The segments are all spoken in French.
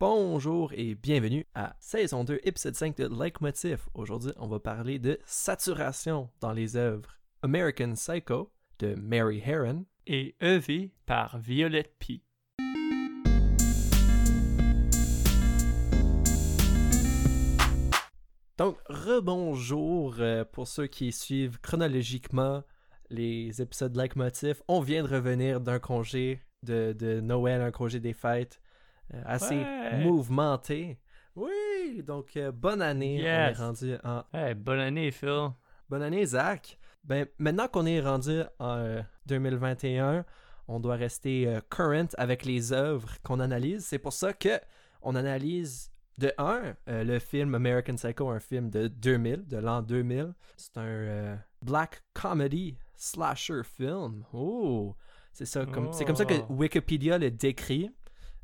Bonjour et bienvenue à saison 2, épisode 5 de Like Motif. Aujourd'hui, on va parler de saturation dans les œuvres American Psycho de Mary Herron et EV par Violette P. Donc, rebonjour euh, pour ceux qui suivent chronologiquement les épisodes Like Motif. On vient de revenir d'un congé de, Noël, un congé des fêtes assez Ouais. mouvementé. Oui, donc euh, bonne année. On est Yes. rendu en Hey, bonne année, Phil. Bonne année, Zach. Ben, maintenant qu'on est rendu en euh, 2021, on doit rester euh, current avec les œuvres qu'on analyse. C'est pour ça que on analyse de un euh, le film American Psycho, un film de 2000, de l'an 2000. C'est un euh, black comedy slasher film. Oh, c'est ça, comme c'est comme ça que Oh. Wikipédia le décrit.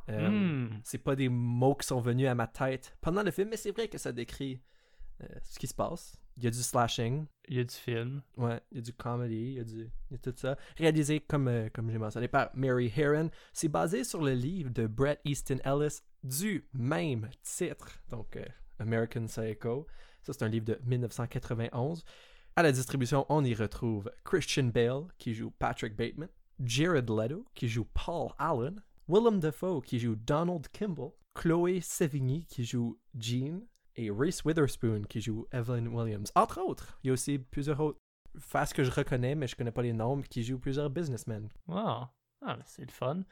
Euh, Hmm. C'est pas des mots qui sont venus à ma tête pendant le film, mais c'est vrai que ça décrit euh, ce qui se passe. Il y a du slashing, Il y a du film. Ouais, il y a du comedy, il y a, du, il y a tout ça. Réalisé, comme, euh, comme j'ai mentionné, par Mary Herron. C'est basé sur le livre de Bret Easton Ellis du même titre, donc euh, American Psycho. Ça, c'est un livre de 1991. À la distribution, on y retrouve Christian Bale, qui joue Patrick Bateman, Jared Leto, qui joue Paul Allen, Willem Dafoe, qui joue Donald Kimball, Chloé Sevigny, qui joue Jean, et Reese Witherspoon qui joue Evelyn Williams. Entre autres, il y a aussi plusieurs autres faces que je reconnais, mais je connais pas les noms, qui jouent plusieurs businessmen. Wow. Ah, c'est le fun.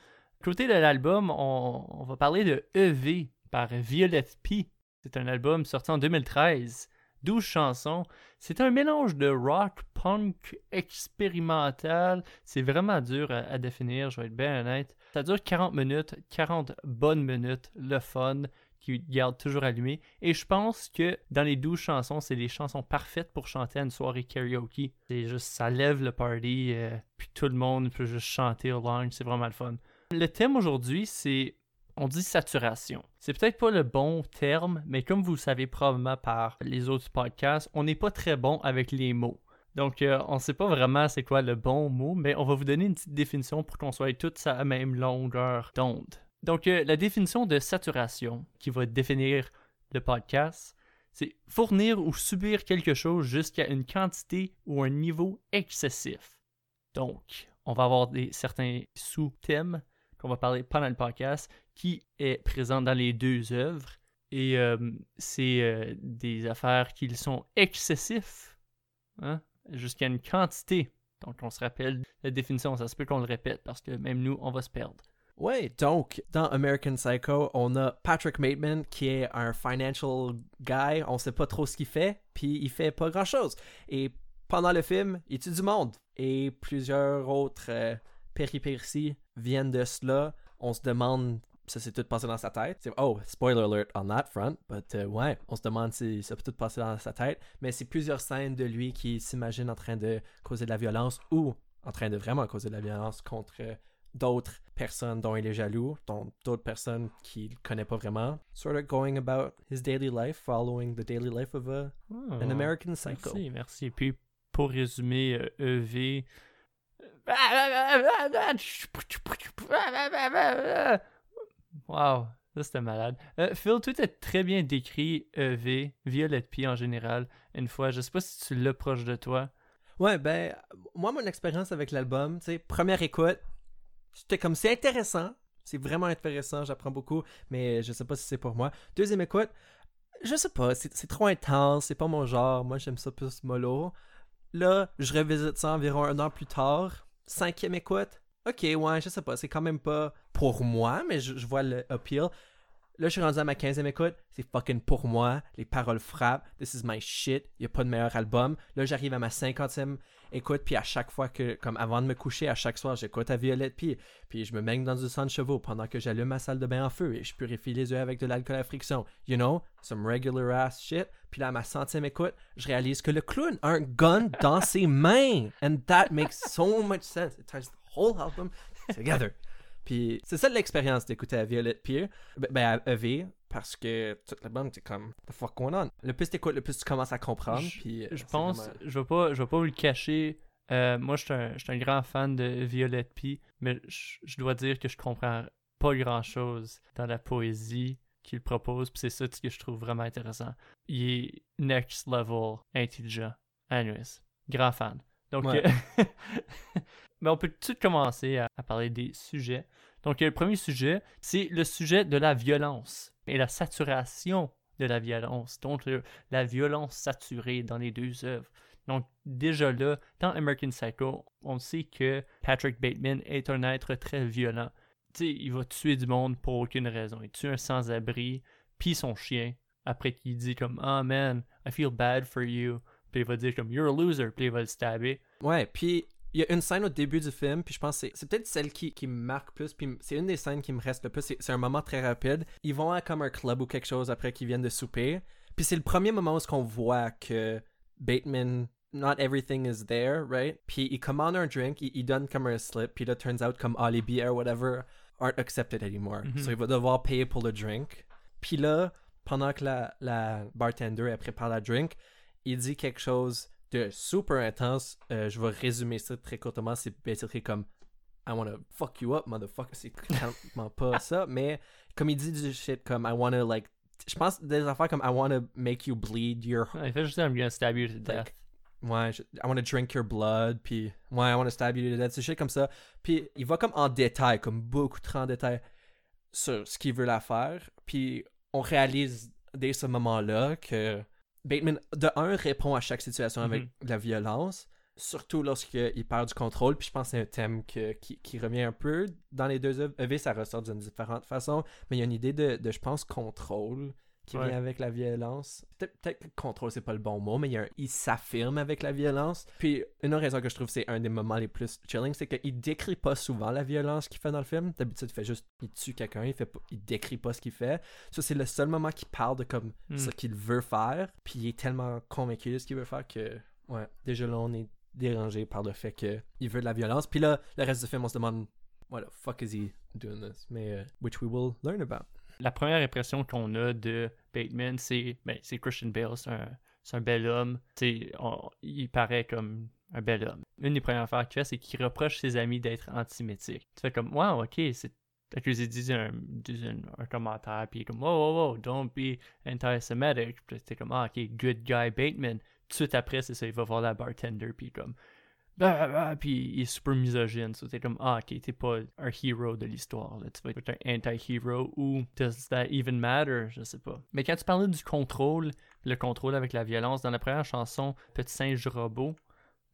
Côté de l'album, on, on va parler de EV par Violette P. C'est un album sorti en 2013. 12 chansons. C'est un mélange de rock, punk, expérimental. C'est vraiment dur à, définir, je vais être bien honnête. Ça dure 40 minutes, 40 bonnes minutes, le fun, qui garde toujours allumé. Et je pense que dans les 12 chansons, c'est les chansons parfaites pour chanter à une soirée karaoke. C'est juste, ça lève le party, euh, puis tout le monde peut juste chanter au lounge, c'est vraiment le fun. Le thème aujourd'hui, c'est, on dit saturation. C'est peut-être pas le bon terme, mais comme vous le savez probablement par les autres podcasts, on n'est pas très bon avec les mots. Donc, euh, on ne sait pas vraiment c'est quoi le bon mot, mais on va vous donner une petite définition pour qu'on soit tous à la même longueur d'onde. Donc, euh, la définition de saturation qui va définir le podcast, c'est fournir ou subir quelque chose jusqu'à une quantité ou un niveau excessif. Donc, on va avoir des, certains sous-thèmes qu'on va parler pendant le podcast qui est présent dans les deux œuvres. Et euh, c'est euh, des affaires qui sont excessifs hein, jusqu'à une quantité. Donc, on se rappelle la définition, ça se peut qu'on le répète parce que même nous, on va se perdre. Ouais, donc, dans American Psycho, on a Patrick Bateman qui est un financial guy, on sait pas trop ce qu'il fait, puis il fait pas grand-chose. Et pendant le film, il tue du monde. Et plusieurs autres euh, péripéties viennent de cela. On se demande, ça s'est tout passé dans sa tête. C'est, oh, spoiler alert on that front, but euh, ouais, on se demande si ça peut tout passer dans sa tête. Mais c'est plusieurs scènes de lui qui s'imagine en train de causer de la violence ou en train de vraiment causer de la violence contre euh, d'autres personnes dont il est jaloux, dont d'autres personnes qu'il ne connaît pas vraiment. Sort of going about his daily life, following the daily life of a, an American Psycho. Merci, merci. Puis, pour résumer, euh, EV. Wow, ça c'était malade. Euh, Phil, tout est très bien décrit EV, Violette P en général. Une fois, je sais pas si tu l'as proche de toi. Ouais, ben, moi, mon expérience avec l'album, tu sais, première écoute, c'était comme, c'est intéressant, c'est vraiment intéressant, j'apprends beaucoup, mais je sais pas si c'est pour moi. Deuxième écoute, je sais pas, c'est trop intense, c'est pas mon genre, moi j'aime ça plus mollo. Là, je revisite ça environ un an plus tard. Cinquième écoute, ok, ouais, je sais pas, c'est quand même pas pour moi, mais je, vois le. Là, je suis rendu à ma 15e écoute. C'est fucking pour moi. Les paroles frappent. This is my shit. Il a pas de meilleur album. Là, j'arrive à ma 50e écoute. Puis à chaque fois que, comme avant de me coucher, à chaque soir, j'écoute à Violette. Puis, puis je me baigne dans du sang de chevaux pendant que j'allume ma salle de bain en feu et je purifie les yeux avec de l'alcool à friction. You know, some regular ass shit. Puis là, à ma centième écoute, je réalise que le clown a un gun dans ses mains. And that makes so much sense. Whole album together. Puis c'est ça l'expérience d'écouter à Violet Pier, ben, ben à EV, parce que tout l'album, t'es comme, the fuck going on? Le plus t'écoutes, le plus tu commences à comprendre. Je- puis, euh, Je pense, vraiment- je vais pas, je vais pas vous le cacher. Euh, moi, je suis un, grand fan de Violette P, mais je, je dois dire que je comprends pas grand chose dans la poésie. qu'il propose, puis c'est ça que je trouve vraiment intéressant. Il est next level intelligent. Anyways, grand fan. Donc, Ouais. euh, mais on peut tout de suite commencer à, à parler des sujets. Donc, euh, le premier sujet, c'est le sujet de la violence et la saturation de la violence. Donc, euh, la violence saturée dans les deux œuvres. Donc, déjà là, dans American Psycho, on sait que Patrick Bateman est un être très violent. Tu sais, il va tuer du monde pour aucune raison. Il tue un sans-abri, puis son chien, après qu'il dit comme « Oh man, I feel bad for you », puis il va dire comme « You're a loser », puis il va le stabber. Ouais, puis il y a une scène au début du film, puis je pense que c'est- peut-être celle qui, qui me marque plus, puis c'est une des scènes qui me reste le plus. C'est un moment très rapide. Ils vont à comme un club ou quelque chose après qu'ils viennent de souper. Puis c'est le premier moment où on voit que Bateman, not everything is there, right? Puis il commande un drink, il, il donne comme un slip, puis là, turns out comme all les whatever, aren't accepted anymore. So il va devoir payer pour le drink. Puis là, pendant que la, la bartender elle prépare la drink, il dit quelque chose de super intense. Euh, je vais résumer ça très courtement. C'est basically comme I wanna fuck you up, motherfucker. C'est clairement pas ça, mais comme il dit du shit comme I wanna like. Je pense des affaires comme I wanna make you bleed your. Il fait juste « I'm gonna stab you to death Like, Ouais, je- I wanna drink your blood, puis ouais, I wanna stab you to death, c'est shit comme ça. Puis il va comme en détail, comme beaucoup trop en détail sur ce qu'il veut la faire. Puis on réalise dès ce moment-là que Bateman, de un, répond à chaque situation avec Mhm. de la violence, surtout lorsqu'il perd du contrôle. Puis je pense que c'est un thème que- qui, qui revient un peu dans les deux œuvres. EV, ça ressort d'une différente façon, mais il y a une idée de, de, je pense, contrôle qui Ouais. vient avec la violence. Peut-être peut que contrôle, c'est pas le bon mot, mais il, y a un- il s'affirme avec la violence. Puis une autre raison que je trouve c'est un des moments les plus chilling, c'est qu'il décrit pas souvent la violence qu'il fait dans le film. D'habitude, il fait juste, il tue quelqu'un, il fait pas- il décrit pas ce qu'il fait. Ça, c'est le seul moment qu'il parle de comme Hmm. ce qu'il veut faire. Puis il est tellement convaincu de ce qu'il veut faire que, ouais, déjà là, on est dérangé par le fait qu'il veut de la violence. Puis là, le reste du film, on se demande, what the fuck is he doing this? Mais, euh, which we will learn about. La première impression qu'on a de Bateman, c'est ben, Christian Bale, c'est un, un bel homme. On- il paraît comme un bel homme. Une des premières affaires qu'il fait, c'est qu'il reproche ses amis d'être antisémitique. Tu fais comme, wow, ok, c'est. L'accusé dit un, un, commentaire, puis comme, wow, wow, wow, don't be anti-Semitic. Puis t'es comme, ah, ok, good guy Bateman. Tout de suite après, c'est ça, il va voir la bartender, puis comme, bah, bah, puis il est super misogyne. So t'es comme, ah, ok, t'es pas un hero de l'histoire. Tu vas être un anti-hero ou does that even matter? Je sais pas. Mais quand tu parlais du contrôle, le contrôle avec la violence, dans la première chanson, Petit singe robot,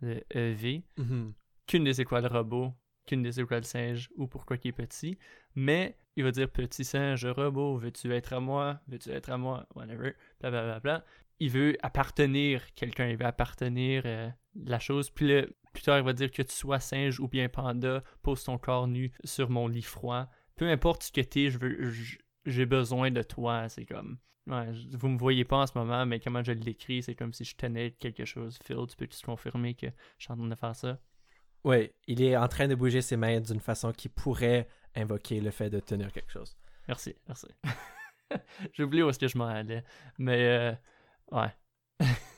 de EV, Mhm. qu'une des étoiles robot, qu'une des étoiles singe ou pourquoi il est petit, mais il va dire petit singe robot, veux-tu être à moi, veux-tu être à moi, whatever, blablabla. Il veut appartenir quelqu'un, il veut appartenir euh, la chose, puis là, plus tard il va dire que tu sois singe ou bien panda, pose ton corps nu sur mon lit froid, peu importe ce que t'es, je veux, j'ai besoin de toi, c'est comme. Ouais, vous me voyez pas en ce moment, mais comment je l'écris, c'est comme si je tenais quelque chose. Phil, tu peux-tu te confirmer que je suis en train de faire ça? Ouais, il est en train de bouger ses mains d'une façon qui pourrait invoquer le fait de tenir quelque chose. Merci, merci. J'ai oublié où est-ce que je m'en allais. Mais, euh, ouais.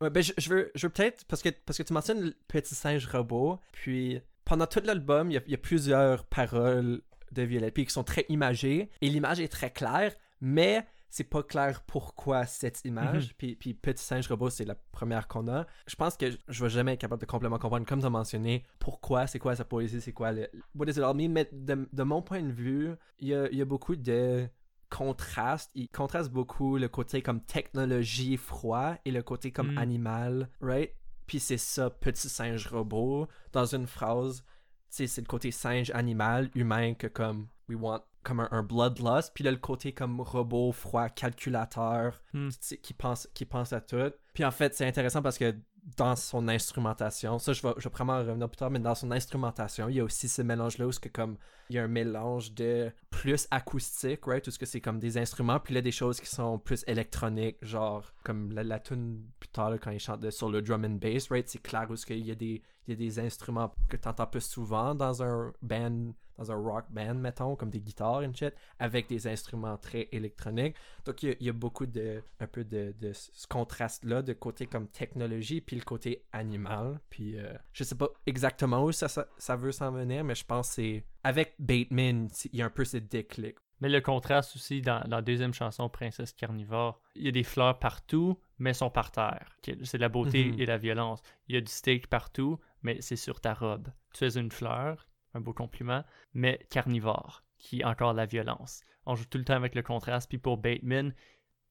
Ouais, ben je, je veux, je veux peut-être, parce que, parce que tu mentionnes le petit singe robot, puis pendant tout l'album, il y, a, il y a plusieurs paroles de Violette, puis qui sont très imagées, et l'image est très claire, mais c'est pas clair pourquoi cette image, Mhm. puis, puis petit singe robot, c'est la première qu'on a. Je pense que je vais jamais être capable de complètement comprendre, comme tu as mentionné, pourquoi, c'est quoi sa poésie, c'est quoi le... What does it all mean? Mais de, de mon point de vue, il y a, il y a beaucoup de contraste. Il contraste beaucoup le côté comme technologie froid et le côté comme Mm. animal, right? Puis c'est ça, petit singe robot, dans une phrase, tu sais, c'est le côté singe animal, humain, que comme, we want, comme un, un bloodlust, puis là, le côté comme robot froid, calculateur, Hmm. qui pense, qui pense à tout. Puis en fait, c'est intéressant parce que dans son instrumentation, ça je vais, je vais en revenir plus tard, mais dans son instrumentation, il y a aussi ce mélange-là où que comme il y a un mélange de plus acoustique, right, tout ce que c'est comme des instruments, puis là des choses qui sont plus électroniques, genre comme la, la tune plus tard quand il chante sur le drum and bass, right, c'est clair où qu'il y a des il y a des instruments que tu entends plus souvent dans un band, dans un rock band, mettons, comme des guitares et shit, avec des instruments très électroniques. Donc, il y a, il y a beaucoup de, un peu de, de ce contraste-là, de côté comme technologie, puis le côté animal. Puis, euh, je sais pas exactement où ça, ça, ça veut s'en venir, mais je pense que c'est. Avec Bateman, il y a un peu ce déclic. Mais le contraste aussi dans, dans la deuxième chanson, Princesse Carnivore, il y a des fleurs partout, mais elles sont par terre. C'est la beauté Mhm. et la violence. Il y a du steak partout, mais c'est sur ta robe. Tu es une fleur, un beau compliment, mais carnivore, qui est encore la violence. On joue tout le temps avec le contraste. Puis pour Bateman,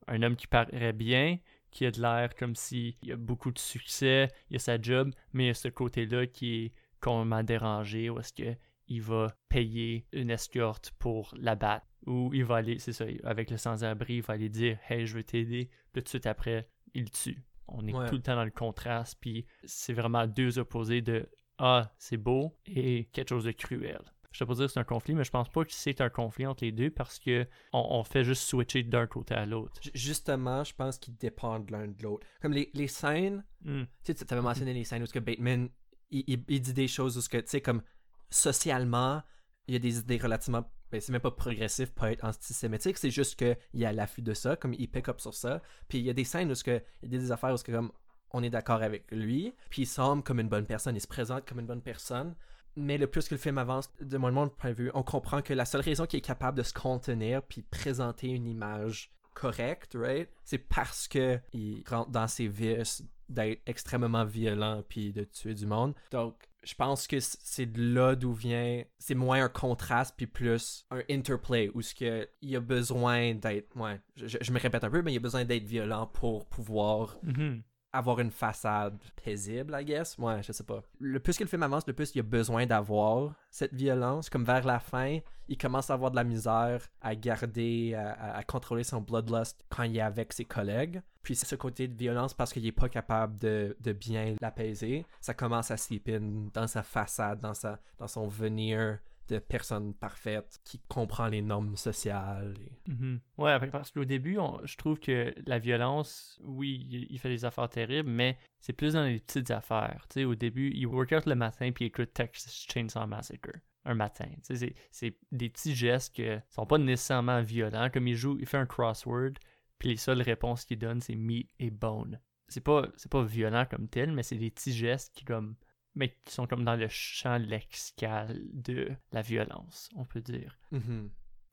un homme qui paraît bien, qui a de l'air comme si il a beaucoup de succès, il a sa job, mais il y a ce côté-là qui est complètement dérangé, où est-ce que il va payer une escorte pour la battre. Ou il va aller, c'est ça, avec le sans-abri, il va aller dire Hey, je veux t'aider. Puis tout de suite après, il tue. On est Ouais. tout le temps dans le contraste, puis c'est vraiment deux opposés de Ah, c'est beau et quelque chose de cruel. Je ne pas dire que c'est un conflit, mais je pense pas que c'est un conflit entre les deux parce que on, on fait juste switcher d'un côté à l'autre. Ju- Justement, je pense qu'ils dépendent l'un de l'autre. Comme les, les scènes, Hmm. tu sais, avais mentionné les scènes où que Bateman, il, il- il dit des choses où que, tu sais, comme socialement, il y a des idées relativement, ben, c'est même pas progressif, pas être antisémitique, c'est juste qu'il est à l'affût de ça, comme il pick up sur ça. Puis il y a des scènes où il y a des affaires où comme, on est d'accord avec lui, puis il semble comme une bonne personne, il se présente comme une bonne personne. Mais le plus que le film avance, de mon mon point de vue, on comprend que la seule raison qu'il est capable de se contenir puis présenter une image correcte, right, c'est parce que il rentre dans ses vices d'être extrêmement violent puis de tuer du monde. Donc, je pense que c'est de là d'où vient, c'est moins un contraste puis plus un interplay où ce que il a besoin d'être, ouais, je, je- me répète un peu, mais il a besoin d'être violent pour pouvoir Mhm. Avoir une façade paisible, I guess. Ouais, je sais pas. Le plus que le film avance, le plus il a besoin d'avoir cette violence. Comme vers la fin, il commence à avoir de la misère à garder, à, contrôler son bloodlust quand il est avec ses collègues. Puis c'est ce côté de violence parce qu'il est pas capable de, de bien l'apaiser. Ça commence à slip in dans sa façade, dans, dans son venir de personne parfaite qui comprend les normes sociales. et- Mhm. Ouais, parce qu'au début, je trouve que la violence, oui, il, fait des affaires terribles, mais c'est plus dans les petites affaires. Tu sais, au début, il work out le matin puis il écoute Texas Chainsaw Massacre un matin. Tu sais, c'est- des petits gestes qui sont pas nécessairement violents. Comme il joue, il fait un crossword, puis les seules réponses qu'il donne, c'est meat et bone. C'est pas, pas violent comme tel, mais c'est des petits gestes qui comme mais qui sont comme dans le champ lexical de la violence, on peut dire. Mhm.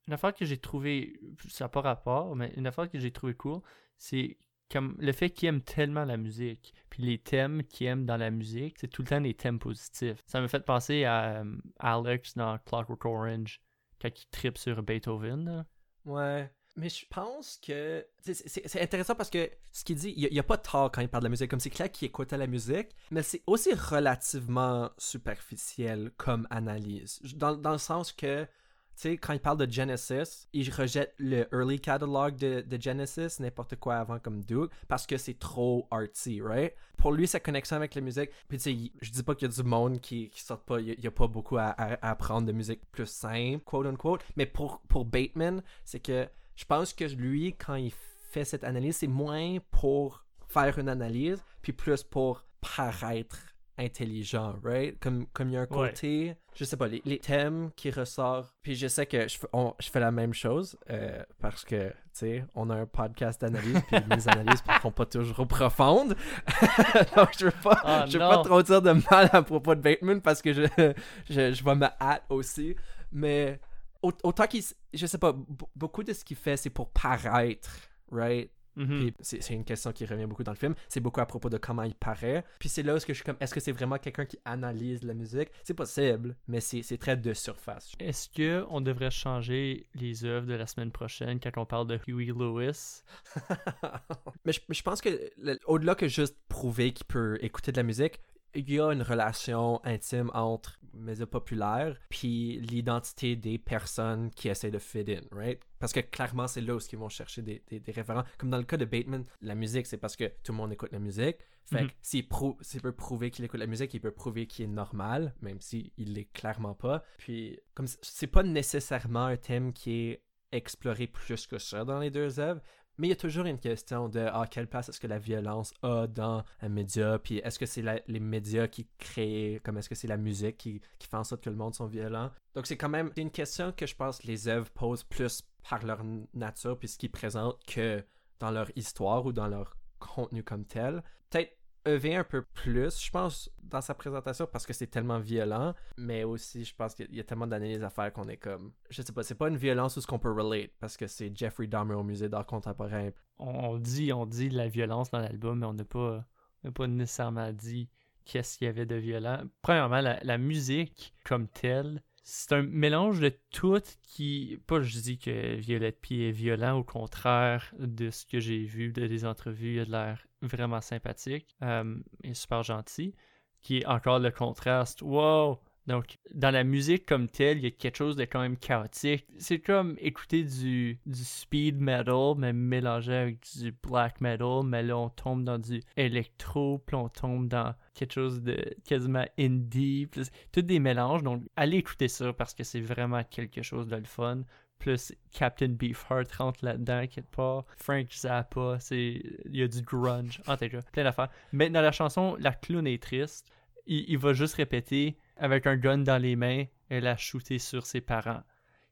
Une affaire que j'ai trouvé, ça n'a pas rapport, mais une affaire que j'ai trouvé cool, c'est comme le fait qu'il aime tellement la musique, puis les thèmes qu'il aime dans la musique, c'est tout le temps des thèmes positifs. Ça me fait penser à euh, Alex dans Clockwork Orange, quand il tripe sur Beethoven. là. Ouais. Mais je pense que. C'est intéressant parce que ce qu'il dit, il n'y a, pas de tort quand il parle de la musique. Comme c'est clair qu'il écoutait la musique, mais c'est aussi relativement superficiel comme analyse. Dans, dans le sens que, tu sais, quand il parle de Genesis, il rejette le early catalog de, de Genesis, n'importe quoi avant comme Duke, parce que c'est trop artsy, right? Pour lui, sa connexion avec la musique, puis tu sais, je dis pas qu'il y a du monde qui, qui sort pas, il n'y a, pas beaucoup à, à- à apprendre de musique plus simple, quote unquote, mais pour, pour Bateman, c'est que je pense que lui, quand il fait cette analyse, c'est moins pour faire une analyse, puis plus pour paraître intelligent, right? Comme, comme il y a un Ouais. côté, je sais pas, les, les thèmes qui ressortent, puis je sais que je, fais- on- je fais la même chose, euh, parce que, tu sais, on a un podcast d'analyse, puis mes analyses ne sont pas toujours profondes, donc je veux pas, Ah, je veux pas trop dire de mal à propos de Bateman, parce que je, je, je vais me hâte aussi, mais autant qu'il, je sais pas, beaucoup de ce qu'il fait, c'est pour paraître, right? Mhm. Puis c'est une question qui revient beaucoup dans le film. C'est beaucoup à propos de comment il paraît. Puis c'est là où que je suis comme, est-ce que c'est vraiment quelqu'un qui analyse la musique? C'est possible, mais c'est très de surface. Est-ce que on devrait changer les œuvres de la semaine prochaine quand on parle de Huey Lewis? mais je, je pense que au-delà que juste prouver qu'il peut écouter de la musique, il y a une relation intime entre médias populaires puis l'identité des personnes qui essaient de fit in, right? Parce que clairement, c'est là où ils vont chercher des, des, des référents. Comme dans le cas de Bateman, la musique, c'est parce que tout le monde écoute la musique. Fait Mhm. que s'il, prou- peut prouver qu'il écoute la musique, il peut prouver qu'il est normal, même s'il l'est clairement pas. Puis, comme c'est pas nécessairement un thème qui est exploré plus que ça dans les deux œuvres, mais il y a toujours une question de ah, quelle place est-ce que la violence a dans un média, puis est-ce que c'est les médias qui créent, comme est-ce que c'est la musique qui, qui fait en sorte que le monde sont violents. Donc c'est quand même une question que je pense que les œuvres posent plus par leur nature puis ce qu'ils présentent que dans leur histoire ou dans leur contenu comme tel. Peut-être EV un peu plus, je pense, dans sa présentation parce que c'est tellement violent, mais aussi je pense qu'il y a tellement d'analyses à faire qu'on est comme, je sais pas, c'est pas une violence où ce qu'on peut relate parce que c'est Jeffrey Dahmer au musée d'art contemporain. On dit, on dit la violence dans l'album, mais on n'a pas, pas nécessairement dit qu'est-ce qu'il y avait de violent. Premièrement, la musique comme telle, c'est un mélange de tout qui. Pas je dis que Violette P est violent, au contraire de ce que j'ai vu de des entrevues, il a l'air vraiment sympathique euh, et super gentil. Qui est encore le contraste. Wow! Donc, dans la musique comme telle, il y a quelque chose de quand même chaotique. C'est comme écouter du, du speed metal, mais mélangé avec du black metal, mais là, on tombe dans du électro, puis on tombe dans quelque chose de quasiment indie. Plus, tous des mélanges. Donc, allez écouter ça parce que c'est vraiment quelque chose de le fun. Plus Captain Beefheart rentre là-dedans, quelque part. Frank Zappa, c'est... il y a du grunge. En tout cas, plein d'affaires. Mais dans la chanson, la clown est triste. Il, il va juste répéter avec un gun dans les mains, elle a shooté sur ses parents.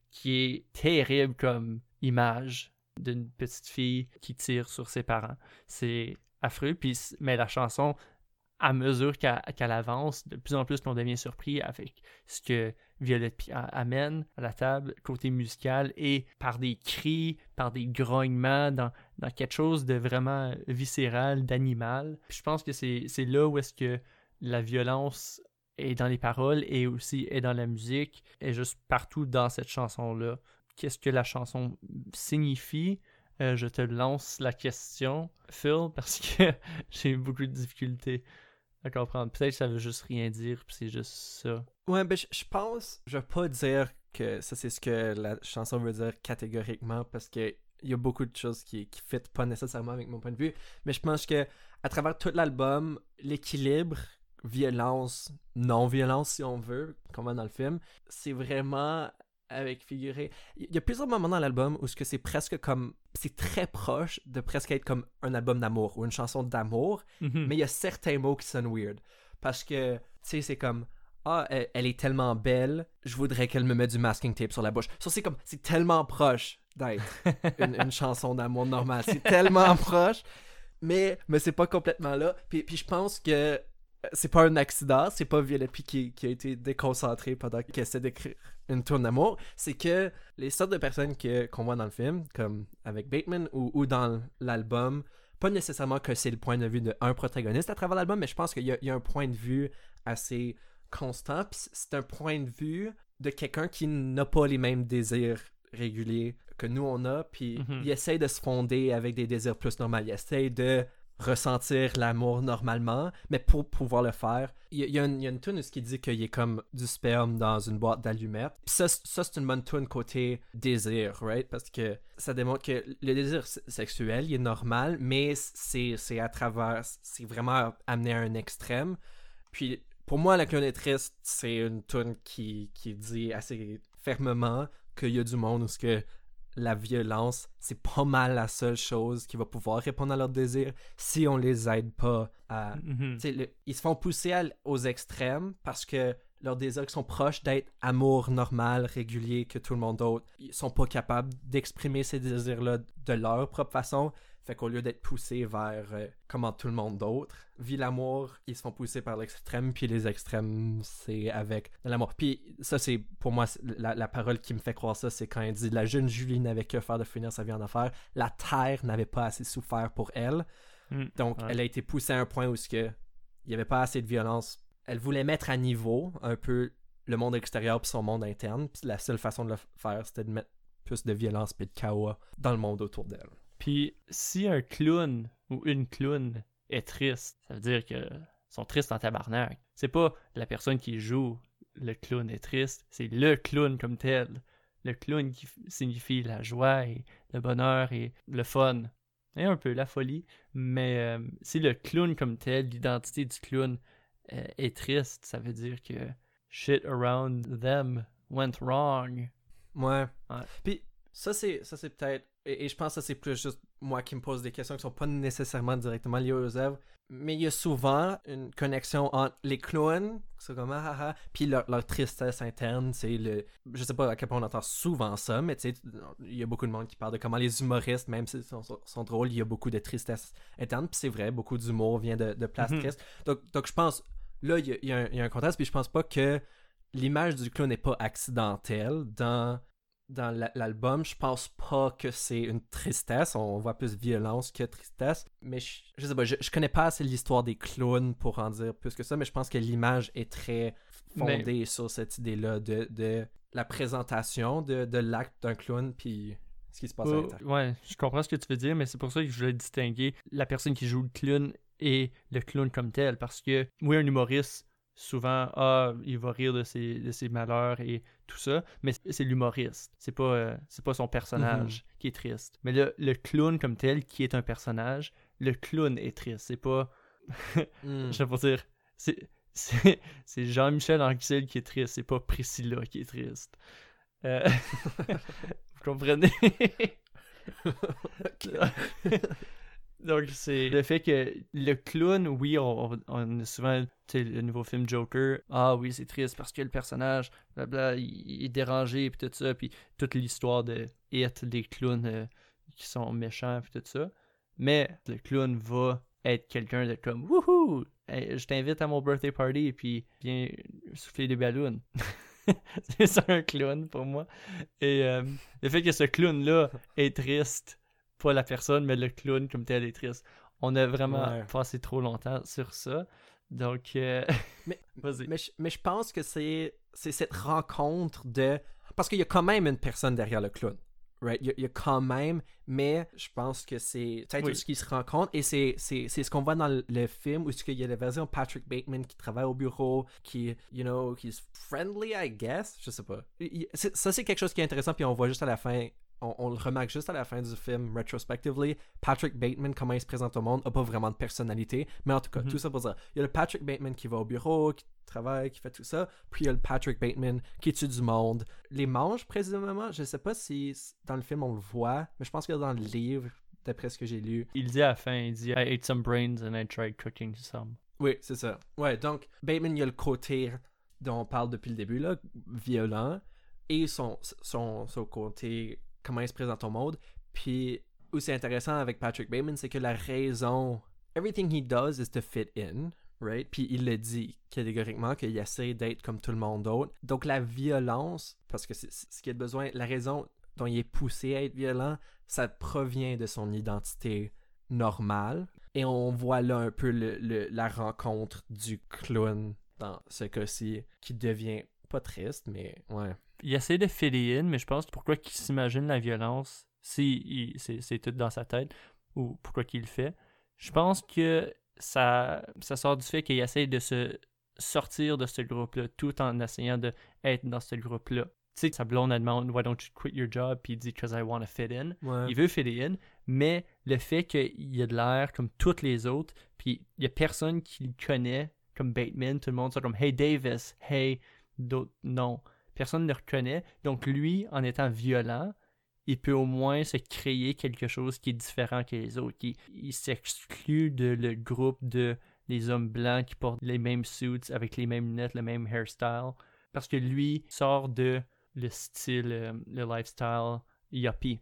Qui est terrible comme image d'une petite fille qui tire sur ses parents. C'est affreux. Puis, mais la chanson, à mesure qu'elle avance, de plus en plus on devient surpris avec ce que Violette amène à la table, côté musical, et par des cris, par des grognements, dans, dans quelque chose de vraiment viscéral, d'animal. Je pense que c'est là où est-ce que la violence et dans les paroles et aussi et dans la musique et juste partout dans cette chanson-là. Qu'est-ce que la chanson signifie? Euh, je te lance la question, Phil, parce que j'ai beaucoup de difficultés à comprendre. Peut-être que ça veut juste rien dire, puis c'est juste ça. Ouais, ben je pense, je vais pas dire que ça c'est ce que la chanson veut dire catégoriquement, parce que il y a beaucoup de choses qui qui fit pas nécessairement avec mon point de vue, mais je pense que à travers tout l'album, l'équilibre violence, non-violence si on veut, comme dans le film, c'est vraiment avec figuré. Il y a plusieurs moments dans l'album où c'est presque comme. C'est très proche de presque être comme un album d'amour ou une chanson d'amour, Mhm. mais il y a certains mots qui sonnent weird. Parce que, tu sais, c'est comme. Ah, elle, elle est tellement belle, je voudrais qu'elle me mette du masking tape sur la bouche. Ça, c'est comme. C'est tellement proche d'être une, une chanson d'amour normale. C'est tellement proche, mais, mais c'est pas complètement là. Puis, puis je pense que c'est pas un accident, c'est pas Violette qui, qui a été déconcentré pendant qu'elle essaie d'écrire une tourne d'amour, c'est que les sortes de personnes que, qu'on voit dans le film, comme avec Bateman ou, ou dans l'album, pas nécessairement que c'est le point de vue d'un protagoniste à travers l'album, mais je pense qu'il y y a un point de vue assez constant, puis c'est un point de vue de quelqu'un qui n'a pas les mêmes désirs réguliers que nous on a, puis Mhm. il essaie de se fonder avec des désirs plus normaux, il essaie de ressentir l'amour normalement, mais pour pouvoir le faire, il y a, une, une tune qui dit qu'il est comme du sperme dans une boîte d'allumettes. Ça, c'est une bonne tune côté désir, right? Parce que ça démontre que le désir sexuel, il est normal, mais c'est à travers, c'est vraiment amené à un extrême. Puis pour moi, La clown est triste, c'est une tune qui, qui dit assez fermement qu'il y a du monde où ce que la violence, c'est pas mal la seule chose qui va pouvoir répondre à leurs désirs si on les aide pas à. Mhm. Le- ils se font pousser à aux extrêmes parce que leurs désirs sont proches d'être amour normal, régulier que tout le monde d'autre. Ils sont pas capables d'exprimer ces désirs-là de leur propre façon. Fait qu'au lieu d'être poussés vers euh, comment tout le monde d'autre vit l'amour, ils se font pousser par l'extrême, puis les extrêmes, c'est avec de l'amour. Puis ça, c'est pour moi, la, la parole qui me fait croire ça, c'est quand il dit La jeune Julie n'avait que faire de finir sa vie en enfer. La terre n'avait pas assez souffert pour elle. Mm. Donc, Ouais. elle a été poussée à un point où ce que il n'y avait pas assez de violence. Elle voulait mettre à niveau un peu le monde extérieur puis son monde interne. Puis la seule façon de le faire, c'était de mettre plus de violence puis de chaos dans le monde autour d'elle. Puis si un clown ou une clown est triste, ça veut dire que sont tristes en tabarnak. C'est pas la personne qui joue le clown est triste, c'est le clown comme tel. Le clown qui signifie la joie et le bonheur et le fun. Et un peu la folie. Mais euh, si le clown comme tel, l'identité du clown euh, est triste, ça veut dire que shit around them went wrong. Ouais. Ouais. Puis ça, c'est ça c'est peut-être et, et je pense que c'est plus juste moi qui me pose des questions qui sont pas nécessairement directement liées aux œuvres. Mais il y a souvent une connexion entre les clowns, c'est comme ah, ah, ah, puis leur, leur tristesse interne. C'est le, je sais pas à quel point on entend souvent ça, mais tu sais, il y a beaucoup de monde qui parle de comment les humoristes, même s'ils sont, sont- sont drôles, il y a beaucoup de tristesse interne. Puis c'est vrai, beaucoup d'humour vient de, de places Mhm. tristes. Donc, donc je pense, là, il y y a un contraste, puis je pense pas que l'image du clown n'est pas accidentelle dans dans la- l'album, je pense pas que c'est une tristesse. On voit plus violence que tristesse. Mais je, je sais pas, je, je connais pas assez l'histoire des clowns pour en dire plus que ça, mais je pense que l'image est très fondée sur cette idée-là de, de la présentation de, de l'acte d'un clown, puis ce qui se passe à Oh, l'intérieur. ouais, je comprends ce que tu veux dire, mais c'est pour ça que je voulais distinguer la personne qui joue le clown et le clown comme tel. Parce que, oui, un humoriste, souvent, ah, il va rire de ses, de ses malheurs et tout ça, mais c'est- l'humoriste. C'est pas, euh, c'est pas son personnage qui est triste. Mais le, le clown comme tel, qui est un personnage, le clown est triste. C'est pas. Hmm. Je pas dire. C'est, c'est, c'est Jean-Michel Anquetil qui est triste, c'est pas Priscilla qui est triste. Euh, Vous comprenez? Donc, c'est le fait que le clown, oui, on, on- a souvent, le nouveau film Joker, ah oui, c'est triste parce que le personnage, blabla, il, est dérangé, puis tout ça, puis toute l'histoire de It, des clowns euh, qui sont méchants, puis tout ça. Mais le clown va être quelqu'un de comme, wouhou, je t'invite à mon birthday party, puis viens souffler des ballons. c'est un clown pour moi. Et euh, le fait que ce clown-là est triste, pas la personne, mais le clown comme tel est triste. On a vraiment Ouais. passé trop longtemps sur ça. Donc, euh, Mais- vas-y. Mais, je- mais je pense que c'est c'est cette rencontre de... Parce qu'il y a quand même une personne derrière le clown. Right? Il, y a, il y a quand même, mais je pense que c'est peut-être Oui. ce qui se rencontre et c'est c'est- c'est ce qu'on voit dans le, le film où il y a la version Patrick Bateman qui travaille au bureau, qui, you know, qui est friendly, I guess. Je sais pas. Il- ça, c'est quelque chose qui est intéressant, puis on voit juste à la fin, on, on le remarque juste à la fin du film, retrospectively, Patrick Bateman, comment il se présente au monde, a pas vraiment de personnalité. Mais en tout cas, Mhm. tout ça pour dire, il y a le Patrick Bateman qui va au bureau, qui travaille, qui fait tout ça. Puis il y a le Patrick Bateman qui tue du monde. Les mange, précisément, je sais pas si dans le film on le voit, mais je pense que dans le livre, d'après ce que j'ai lu. Il dit à la fin, il dit I ate some brains and I tried cooking some. Oui, c'est ça. Ouais, donc Bateman, il y a le côté dont on parle depuis le début, là, violent, et son, son, son côté, comment il se présente au monde. Puis, où c'est intéressant avec Patrick Bateman, c'est que la raison, everything he does is to fit in, right? Puis il le dit catégoriquement qu'il essaie d'être comme tout le monde d'autre. Donc la violence, parce que c'est ce qu'il a besoin, la raison dont il est poussé à être violent, ça provient de son identité normale. Et on voit là un peu la rencontre du clown dans ce cas-ci, qui devient pas triste, mais ouais. Il essaie de filer in, mais je pense pourquoi qu'il s'imagine la violence, si c'est tout dans sa tête, ou pourquoi qu'il le fait, je pense que ça, ça sort du fait qu'il essaie de se sortir de ce groupe-là, tout en essayant de être dans ce groupe-là. Tu sais, sa blonde elle demande Why don't you quit your job? Puis il dit Because I want to fit in. ouais. Il veut fit in, mais le fait qu'il a de l'air comme toutes les autres, puis il y a personne qui le connaît, comme Bateman, tout le monde sont comme Hey Davis, hey, d'autres non. Personne ne le reconnaît. Donc lui, en étant violent, il peut au moins se créer quelque chose qui est différent que les autres. Il, s'exclut de le groupe de les hommes blancs qui portent les mêmes suits avec les mêmes lunettes, le même hairstyle. Parce que lui sort de le style, euh, le lifestyle yuppie.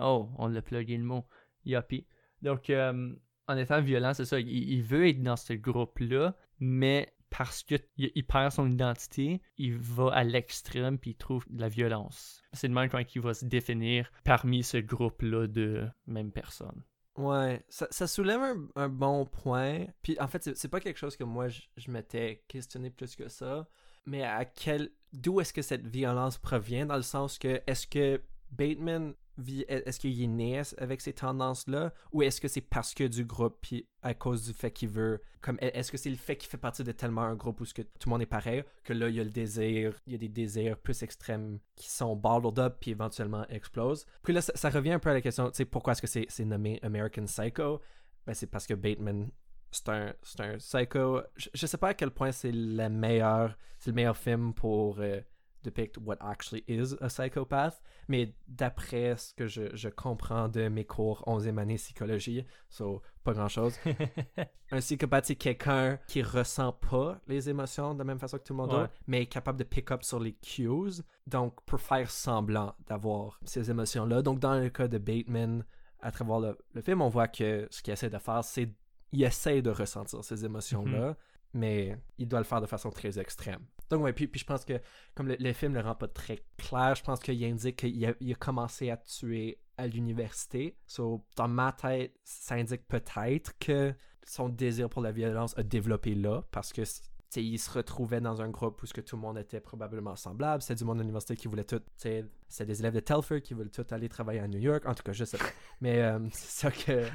Oh, on l'a plugué le mot. Yuppie. Donc, euh, en étant violent, c'est ça. Il, il veut être dans ce groupe-là, mais parce qu'il il perd son identité, il va à l'extrême puis il trouve de la violence. C'est le même quand il va se définir parmi ce groupe-là de même personne. Ouais, ça, soulève un, bon point. Puis en fait, c'est- pas quelque chose que moi je, je m'étais questionné plus que ça. Mais à quel. D'où est-ce que cette violence provient? Dans le sens que est-ce que Bateman. Est-ce qu'il est né avec ces tendances-là Ou est-ce que c'est parce que du groupe, puis à cause du fait qu'il veut. Comme Est-ce que c'est le fait qu'il fait partie de tellement un groupe où tout le monde est pareil que là, il y a le désir. Il y a des désirs plus extrêmes qui sont bottled up, puis éventuellement explosent. Puis là, ça, revient un peu à la question, tu sais, pourquoi est-ce que c'est c'est nommé American Psycho? Ben, C'est parce que Bateman, c'est un, un psycho. Je, je sais pas à quel point c'est la meilleure, c'est le meilleur film pour euh, depict what actually is a psychopath. Mais d'après ce que je, je comprends de mes cours 11e année psychologie, so pas grand chose. un psychopathe, c'est quelqu'un qui ressent pas les émotions de la même façon que tout le monde Ouais. mais est capable de pick up sur les cues, donc pour faire semblant d'avoir ces émotions-là. Donc dans le cas de Bateman, à travers le, le film, on voit que ce qu'il essaie de faire, c'est il essaie de ressentir ces émotions-là, mais il doit le faire de façon très extrême. Donc ouais, puis, puis je pense que comme le, le film le rend pas très clair, je pense qu'il indique qu'il a, il a commencé à tuer à l'université. So, dans ma tête, ça indique peut-être que son désir pour la violence a développé là, parce que il se retrouvait dans un groupe où ce que tout le monde était probablement semblable. C'était du monde de l'université qui voulait tout. C'était des élèves de Telford qui veulent tout aller travailler à New York. En tout cas, je sais pas. Mais euh, c'est ça que.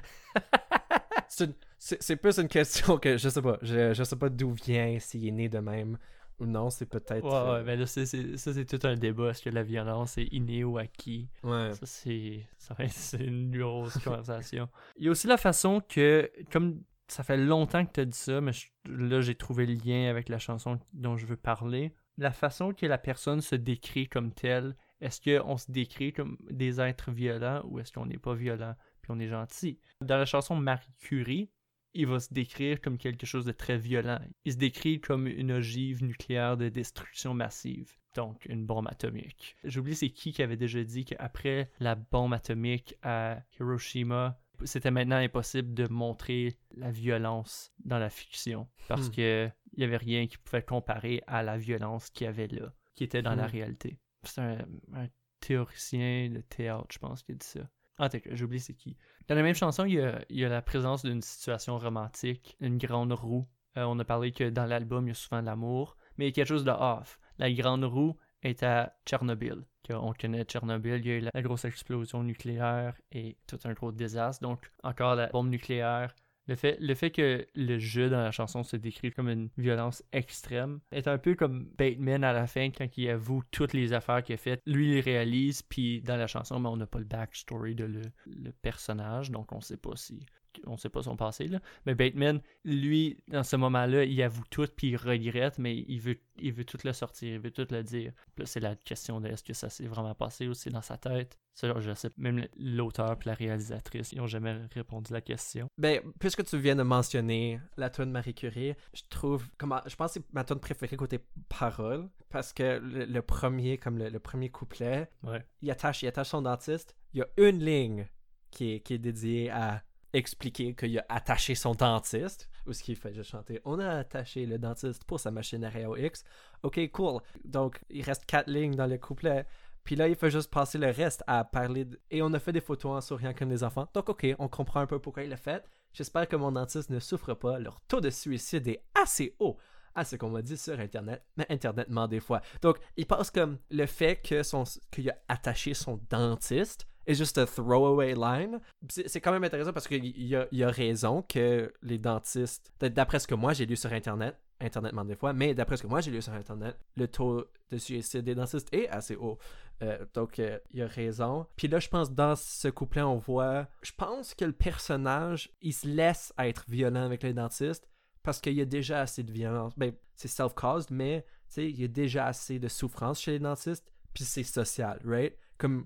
c'est c'est c'est plus une question que je sais pas. Je, je sais pas d'où vient, s'il est né de même non. C'est peut-être. Ouais, euh, ouais, mais là, ça, c'est tout un débat. Est-ce que la violence est innée ou acquis? ouais. Ça, c'est c'est une grosse conversation. Il y a aussi la façon que, comme ça fait longtemps que tu as dit ça, mais je- là, j'ai trouvé le lien avec la chanson dont je veux parler. La façon que la personne se décrit comme telle, est-ce qu'on se décrit comme des êtres violents ou est-ce qu'on n'est pas violent puis on est gentil? Dans la chanson Marie Curie, il va se décrire comme quelque chose de très violent. Il se décrit comme une ogive nucléaire de destruction massive, donc une bombe atomique. J'oublie c'est qui qui avait déjà dit qu'après la bombe atomique à Hiroshima, c'était maintenant impossible de montrer la violence dans la fiction parce Hmm. que il y avait rien qui pouvait comparer à la violence qu'il y avait là, qui était dans la Hmm. réalité. C'est un, un théoricien de théâtre, je pense, qui a dit ça. Ah, t'as- j'oublie c'est qui. Dans la même chanson, il y a, la présence d'une situation romantique, une grande roue. Euh, on a parlé que dans l'album, il y a souvent de l'amour, mais il y a quelque chose de off. La grande roue est à Tchernobyl. On connaît Tchernobyl, il y a eu la grosse explosion nucléaire et tout un gros désastre. Donc, encore la bombe nucléaire. Le fait, le fait que le jeu dans la chanson se décrit comme une violence extrême est un peu comme Bateman à la fin quand il avoue toutes les affaires qu'il a faites. Lui, il réalise, puis dans la chanson, mais on n'a pas le backstory de le, personnage, donc on sait pas si on sait pas son passé là. Mais Bateman, lui, dans ce moment-là, il avoue tout puis il regrette, mais il veut, il veut tout le sortir, il veut tout le dire. Là, c'est la question de est-ce que ça s'est vraiment passé ou c'est dans sa tête? Ça, je sais, même l'auteur puis la réalisatrice, ils ont jamais répondu à la question. Ben, puisque tu viens de mentionner la tune Marie Curie, je trouve, comment, je pense que c'est ma tune préférée côté parole, parce que le, le premier, comme le, le premier couplet, Ouais. il attache, il attache son dentiste. Il y a une ligne qui est, qui est dédiée à expliquer qu'il a attaché son dentiste, ou ce qu'il fait juste chanter. On a attaché le dentiste pour sa machine à rayon X. Ok, cool. Donc, il reste quatre lignes dans le couplet. Puis là, il fait juste passer le reste à parler. Et on a fait des photos en souriant comme des enfants. Donc, ok, on comprend un peu pourquoi il l'a fait. J'espère que mon dentiste ne souffre pas. Leur taux de suicide est assez haut. Ah, c'est qu'on m'a dit sur Internet. Mais Internet ment des fois. Donc, il pense comme le fait que son, qu'il a attaché son dentiste est juste un throwaway line. C'est quand même intéressant parce qu'il il a, il a raison que les dentistes, d'après ce que moi j'ai lu sur Internet, Internet ment des fois, mais d'après ce que moi j'ai lu sur Internet, le taux de suicide des dentistes est assez haut. Euh, donc, euh, il a raison. Puis là, je pense dans ce couplet, on voit. Je pense que le personnage, il se laisse être violent avec les dentistes parce qu'il y a déjà assez de violence. Ben, c'est self-caused, mais il y a déjà assez de souffrance chez les dentistes, puis c'est social, right? Comme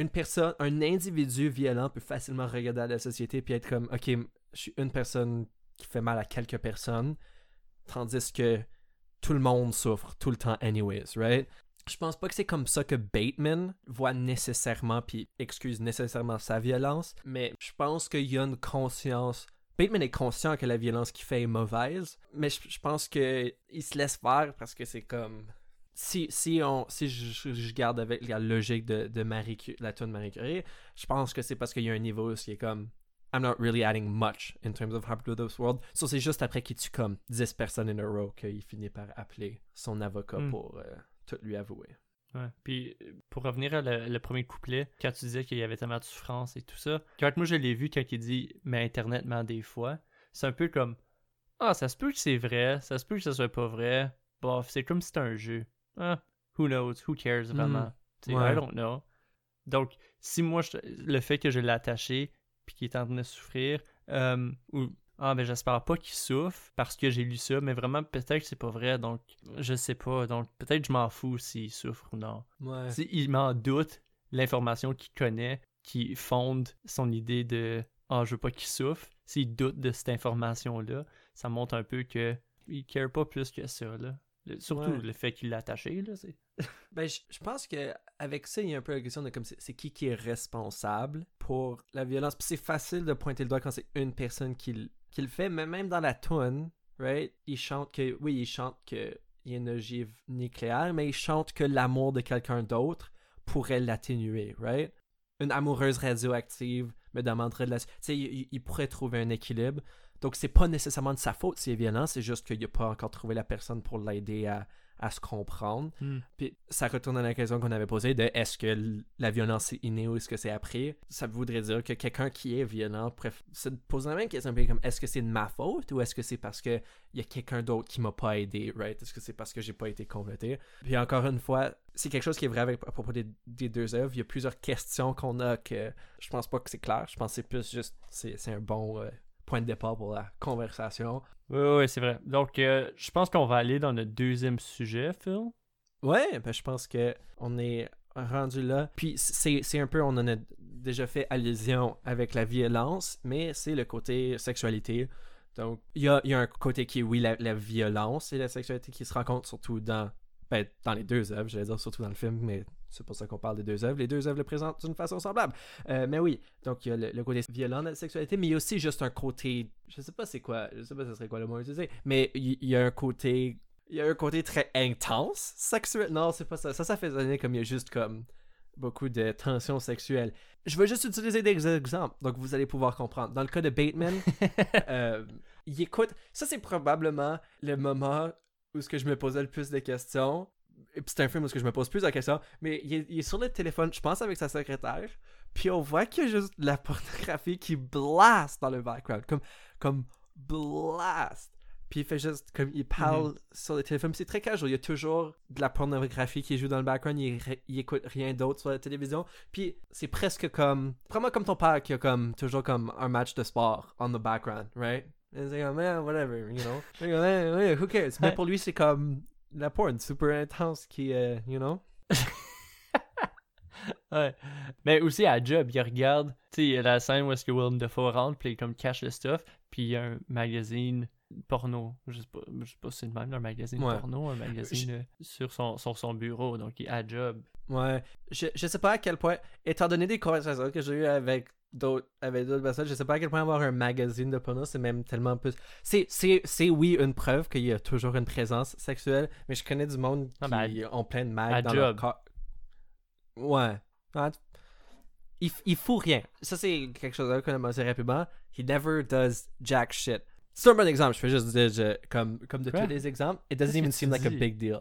une personne, un individu violent peut facilement regarder la société puis être comme, ok, je suis une personne qui fait mal à quelques personnes, tandis que tout le monde souffre tout le temps anyways, right? Je pense pas que c'est comme ça que Bateman voit nécessairement puis excuse nécessairement sa violence, mais je pense qu'il y a une conscience. Bateman est conscient que la violence qu'il fait est mauvaise, mais je, je pense que il se laisse faire parce que c'est comme si si on si je, je garde avec la logique de, de Marie la tune Marie Curie, je pense que c'est parce qu'il y a un niveau qui est comme I'm not really adding much in terms of how to this world. So c'est juste après qu'il tue comme 10 personnes in a row qu'il finit par appeler son avocat Hmm. pour euh, tout lui avouer. Ouais. Puis pour revenir à le, le premier couplet, quand tu disais qu'il y avait tellement de souffrance et tout ça, quand moi je l'ai vu quand il dit mais internet ment des fois, c'est un peu comme ah ça se peut que c'est vrai, ça se peut que ça soit pas vrai. Bof, c'est comme si c'était un jeu. Ah, who knows, who cares vraiment? Sais, Ouais. I don't know. Donc si moi je- le fait que je l'ai attaché puis qu'il est en train de souffrir, euh, ou Ah, ben j'espère pas qu'il souffre parce que j'ai lu ça, mais vraiment, peut-être que c'est pas vrai, donc je sais pas. Donc peut-être que je m'en fous s'il souffre ou non. Ouais. Si il m'en doute l'information qu'il connaît, qui fonde son idée de Ah, je veux pas qu'il souffre. S'il doute de cette information-là, ça montre un peu que il care pas plus que ça, là. Surtout Ouais. le fait qu'il l'a attaché, là. c'est- Ben, je, je pense que avec ça, il y a un peu la question de comme c'est qui qui est responsable pour la violence. Puis c'est facile de pointer le doigt quand c'est une personne qui, l- qui le fait, mais même dans la tune, right, il chante que oui, il chante que il y a une ogive nucléaire, mais il chante que l'amour de quelqu'un d'autre pourrait l'atténuer, right? Une amoureuse radioactive me demanderait de la. Tu sais, il, il pourrait trouver un équilibre. Donc, c'est pas nécessairement de sa faute s'il est violent, c'est juste qu'il n'a pas encore trouvé la personne pour l'aider à, à se comprendre. Puis ça retourne à la question qu'on avait posée de est-ce que la violence est innée ou est-ce que c'est appris Ça voudrait dire que quelqu'un qui est violent préf- se pose la même question un peu comme est-ce que c'est de ma faute ou est-ce que c'est parce que il y a quelqu'un d'autre qui m'a pas aidé, right? Est-ce que c'est parce que j'ai pas été complété Puis encore une fois, c'est quelque chose qui est vrai avec, à propos des, des deux œuvres. Il y a plusieurs questions qu'on a que je pense pas que c'est clair. Je pense que c'est plus juste c'est c'est un bon euh, point de départ pour la conversation. Oui, oui, c'est vrai. Donc, euh, je pense qu'on va aller dans notre deuxième sujet, Phil. Ouais, ben je pense que on est rendu là. Puis c'est un peu, on en a déjà fait allusion avec la violence, mais c'est le côté sexualité. Donc, il y a, y a un côté qui est, oui, la, la violence et la sexualité qui se rencontrent surtout dans, ben, dans les deux œuvres, j'allais dire surtout dans le film, mais c'est pour ça qu'on parle des deux œuvres. Les deux œuvres le présentent d'une façon semblable. Euh, mais oui, donc il y a le, le côté violent de la sexualité, mais il y a aussi juste un côté, je sais pas c'est quoi, je sais pas ce serait quoi le mot utilisé, mais il, il y a un côté il y a un côté très intense sexuel. Non, c'est pas ça. Ça, ça fait donner comme il y a juste comme beaucoup de tensions sexuelles. Je vais juste utiliser des exemples, donc vous allez pouvoir comprendre. Dans le cas de Bateman, euh, il écoute. Ça, c'est probablement le moment où ce que je me posais le plus de questions. C'est un film où je me pose plus de questions. Mais il est, il est sur le téléphone, je pense, avec sa secrétaire. Puis on voit qu'il y a juste de la pornographie qui blast dans le background. Comme, comme blast. Puis il fait juste comme il parle sur le téléphone. C'est très casual. Il y a toujours de la pornographie qui joue dans le background. Il, il écoute rien d'autre sur la télévision. Puis c'est presque comme. Vraiment comme ton père qui a comme toujours comme un match de sport on the background, right? Et c'est comme, man, whatever, you know? Comme, Eh, ouais, who cares? Mais pour lui, c'est comme la porn super intense qui, euh, you know? Ouais. Mais aussi à Job, il regarde, tu sais, il y a la scène où est-ce que Willem Dafoe rentre, puis il comme cache le stuff, puis il y a un magazine porno, je sais pas, je sais pas si c'est le même, un magazine Ouais. porno, un magazine euh, sur son, sur son bureau, donc il est à Job. Ouais. Je, je sais pas à quel point, étant donné des conversations que j'ai eues avec d'autres avec d'autres personnes, je sais pas à quel point avoir un magazine de porno, c'est même tellement plus. C'est, c'est, c'est oui une preuve qu'il y a toujours une présence sexuelle, mais je connais du monde Ah, qui ben, ont plein de mag à dans leur job. corps. Ouais. Ah, il, il fout rien. Ça, c'est quelque chose qu'on a mentionné rapidement. He never does jack shit. C'est un bon exemple. Je fais juste dire, je- comme, comme de Quoi? tous les exemples, it doesn't even seem like a dis? big deal.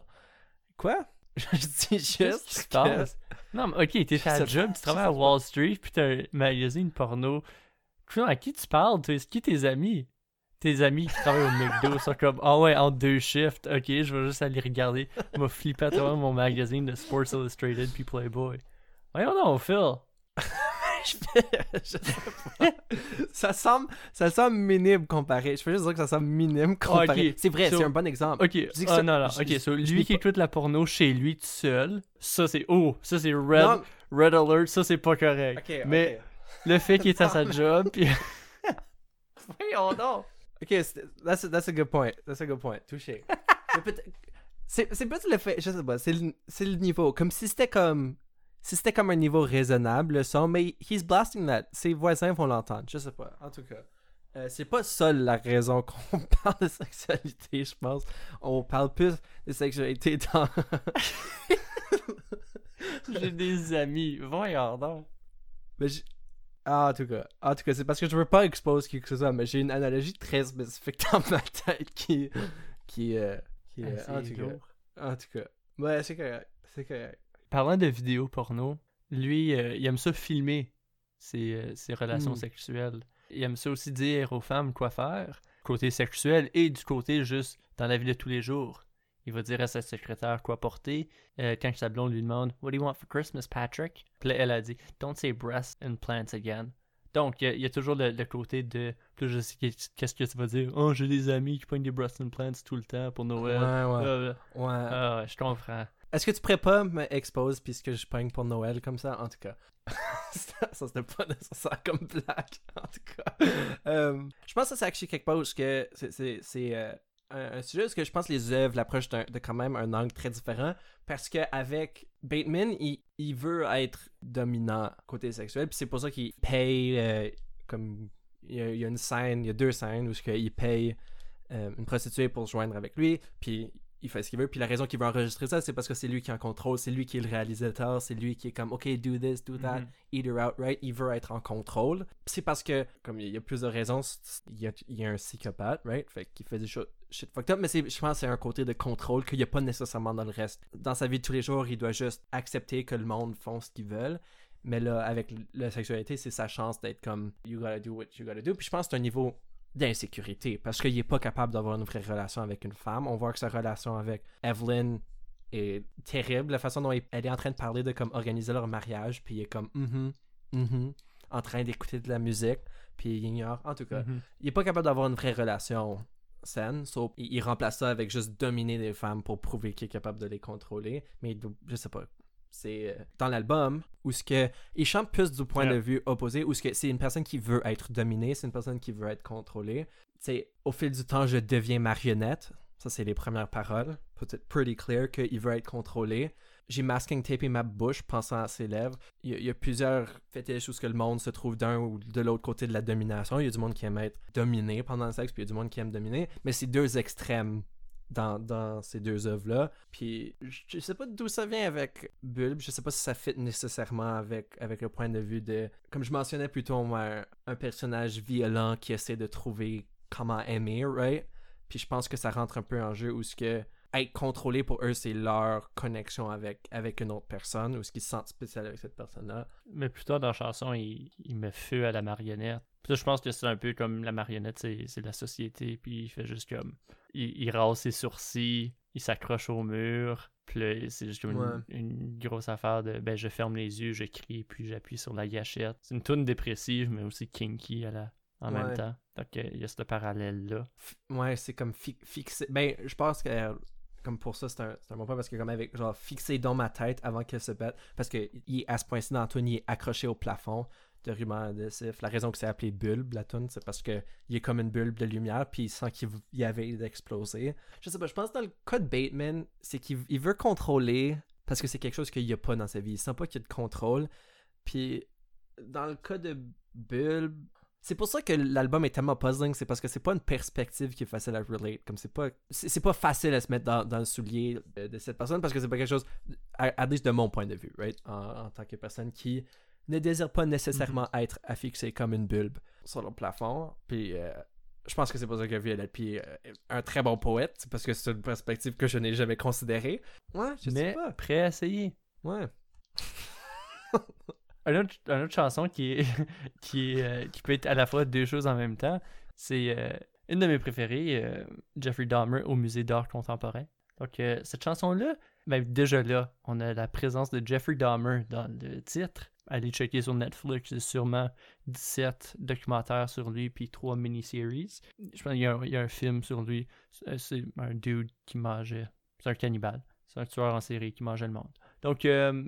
Quoi? je dis juste que-? Non, mais ok, t'es à sais Job, tu travailles à Wall Street, puis t'as un magazine porno. À qui tu parles? C'est qui tes amis? Tes amis qui travaillent au McDo sont comme Ah ouais, en deux shifts, ok, je vais juste aller regarder. Je vais flipper à travers mon magazine de Sports Illustrated puis Playboy. Voyons donc, Phil. je fais- je sais pas. ça semble ça semble minime comparé. Je peux juste dire que ça semble minime comparé. ok. C'est vrai, So- c'est un bon exemple. Ok, dis que ah, ça- non, non, je- ok, je- so, je lui qui écoute la porno chez lui tout seul, ça c'est, oh, ça c'est red, Non, red alert, ça c'est pas correct. ok, Mais ok. le fait qu'il est à sa job, puis... Voyons donc. Ok, c'est- that's a, that's a good point. That's a good point. Touché. C'est c'est peut-être le fait, je sais pas, c'est le, c'est le niveau. Comme si c'était comme. Si c'était comme un niveau raisonnable, le son, mais he's blasting that. Ses voisins vont l'entendre. Je sais pas. En tout cas. Euh, c'est pas ça la raison qu'on parle de sexualité, je pense. On parle plus de sexualité dans. J'ai des amis, voyons donc. Mais j'- ah, en tout cas, en tout cas, c'est parce que je veux pas exposer quelque chose, mais j'ai une analogie très spécifique dans ma tête qui, qui, euh, qui, euh, Ah, en tout cas, en tout cas, ouais, c'est correct, c'est correct. Parlant de vidéos porno, lui, euh, il aime ça filmer ses, euh, ses relations Hmm. sexuelles. Il aime ça aussi dire aux femmes quoi faire, côté sexuel et du côté juste dans la vie de tous les jours. Il va dire à sa secrétaire quoi porter. Euh, quand sa blonde lui demande What do you want for Christmas, Patrick? Puis elle a dit Don't say breast implants again. Donc, il y a- il y, a toujours le, le côté de. Là, je sais qu'est- qu'est-ce que tu vas dire. Oh, j'ai des amis qui pognent des Brussels Plants tout le temps pour Noël. ouais. Ouais. ah, ouais, je comprends. Est-ce que tu pourrais pas me expose puisque je pogne pour Noël comme ça, en tout cas? ça, ça c'était pas nécessaire comme blague, en tout cas. Euh, je pense que ça, actually quelque chose que c'est, euh, un, un sujet parce que je pense que les œuvres l'approchent de quand même un angle très différent parce que avec Bateman, il, il veut être dominant côté sexuel, puis c'est pour ça qu'il paye euh, comme il y, a, il y a une scène, il y a deux scènes où ce que il paye euh, une prostituée pour se joindre avec lui, puis il fait ce qu'il veut. Puis la raison qu'il veut enregistrer ça, c'est parce que c'est lui qui est en contrôle, c'est lui qui est le réalisateur, c'est lui qui est comme, OK, do this, do that, Mhm. eat her out, right? Il veut être en contrôle. C'est parce que, comme il y a plusieurs raisons, il y a, il y a un psychopathe, right? Fait qu'il fait des choses shit fucked up, mais je pense que c'est un côté de contrôle qu'il n'y a pas nécessairement dans le reste. Dans sa vie de tous les jours, il doit juste accepter que le monde font ce qu'ils veulent. Mais là, avec la sexualité, c'est sa chance d'être comme you gotta do what you gotta do. Puis je pense que c'est un niveau d'insécurité parce qu'il est pas capable d'avoir une vraie relation avec une femme. On voit que sa relation avec Evelyn est terrible. La façon dont elle est en train de parler de comme organiser leur mariage, puis il est comme mhm, mhm, en train d'écouter de la musique, puis il ignore. En tout cas, Mhm. il est pas capable d'avoir une vraie relation saine. sauf il, remplace ça avec juste dominer des femmes pour prouver qu'il est capable de les contrôler. Mais je sais pas. C'est euh, dans l'album où ce que il chante plus du point Yeah. de vue opposé où ce que c'est une personne qui veut être dominée, c'est une personne qui veut être contrôlée. C'est au fil du temps je deviens marionnette. Ça c'est les premières paroles. Peut-être pretty clear qu'il veut être contrôlé. J'ai masking tapé ma bouche pensant à ses lèvres. Il y, a, il y a plusieurs fétiches où ce que le monde se trouve d'un ou de l'autre côté de la domination. Il y a du monde qui aime être dominé pendant le sexe, puis il y a du monde qui aime dominer. Mais c'est deux extrêmes dans, dans ces deux œuvres-là. Puis je, sais pas d'où ça vient avec Bulb. Je sais pas si ça fit nécessairement avec, avec le point de vue de... Comme je mentionnais plutôt, moi, un, un personnage violent qui essaie de trouver comment aimer, right? Puis je pense que ça rentre un peu en jeu où ce que être contrôlé pour eux, c'est leur connexion avec, avec une autre personne ou ce qu'ils se sentent spécial avec cette personne-là. Mais plus tard dans la chanson, il, il met feu à la marionnette. Puis là, je pense que c'est un peu comme la marionnette, c'est c'est la société. Puis il fait juste comme. Il, il rase ses sourcils, il s'accroche au mur. Puis là, c'est juste comme Ouais. une, une grosse affaire de ben, je ferme les yeux, je crie, puis j'appuie sur la gâchette. C'est une toune dépressive, mais aussi kinky à la, en Ouais. même temps. Donc il y a ce parallèle-là. Ouais, c'est comme fi- fixé. Ben, je pense que euh, comme pour ça, c'est un, c'est un bon point parce que comme avec genre fixé dans ma tête avant qu'elle se pète. Parce que il est à ce point-ci dans la toune, il est accroché au plafond de ruban adhésif. La raison que c'est appelé bulbe, la toune, c'est parce que il est comme une bulbe de lumière, puis il sent qu'il il avait d'exploser. Je sais pas, je pense que dans le cas de Bateman, c'est qu'il il veut contrôler parce que c'est quelque chose qu'il n'y a pas dans sa vie. Il sent pas qu'il y a de contrôle. Puis dans le cas de Bulb, c'est pour ça que l'album est tellement puzzling, c'est parce que c'est pas une perspective qui est facile à relate. Comme c'est pas, c'est pas facile à se mettre dans, le soulier de, de cette personne parce que c'est pas quelque chose, à, à de mon point de vue, right, en tant que personne qui ne désire pas nécessairement être affixé comme une bulbe sur le plafond. Puis euh, je pense que c'est pour ça que Violette P est un très bon poète, c'est parce que c'est une perspective que je n'ai jamais considérée. Ouais, je mais sais pas. prêt à essayer. Ouais. Une autre, une autre chanson qui, est, qui, est, euh, qui peut être à la fois deux choses en même temps, c'est euh, une de mes préférées, euh, Jeffrey Dahmer au musée d'art contemporain. Donc, euh, cette chanson-là, ben, déjà là, on a la présence de Jeffrey Dahmer dans le titre. Allez checker sur Netflix, c'est sûrement 17 documentaires sur lui, puis 3 mini-series. Je pense qu'il y, a un- film sur lui. C'est- C'est un dude qui mangeait. C'est un cannibale. C'est un tueur en série qui mangeait le monde. Donc, euh,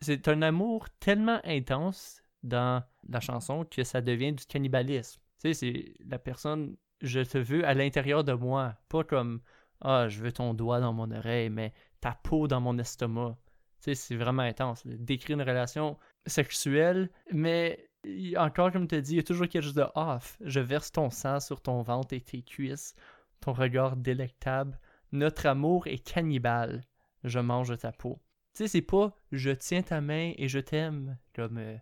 c'est un amour tellement intense dans la chanson que ça devient du cannibalisme. Tu sais, c'est la personne, je te veux à l'intérieur de moi, pas comme ah, je veux ton doigt dans mon oreille, mais ta peau dans mon estomac. Tu sais, c'est vraiment intense. Décrire une relation sexuelle, mais encore comme tu dis, il y a toujours quelque chose de off. Je verse ton sang sur ton ventre et tes cuisses, ton regard délectable. Notre amour est cannibale. Je mange ta peau. Tu sais, c'est pas je tiens ta main et je t'aime, comme euh,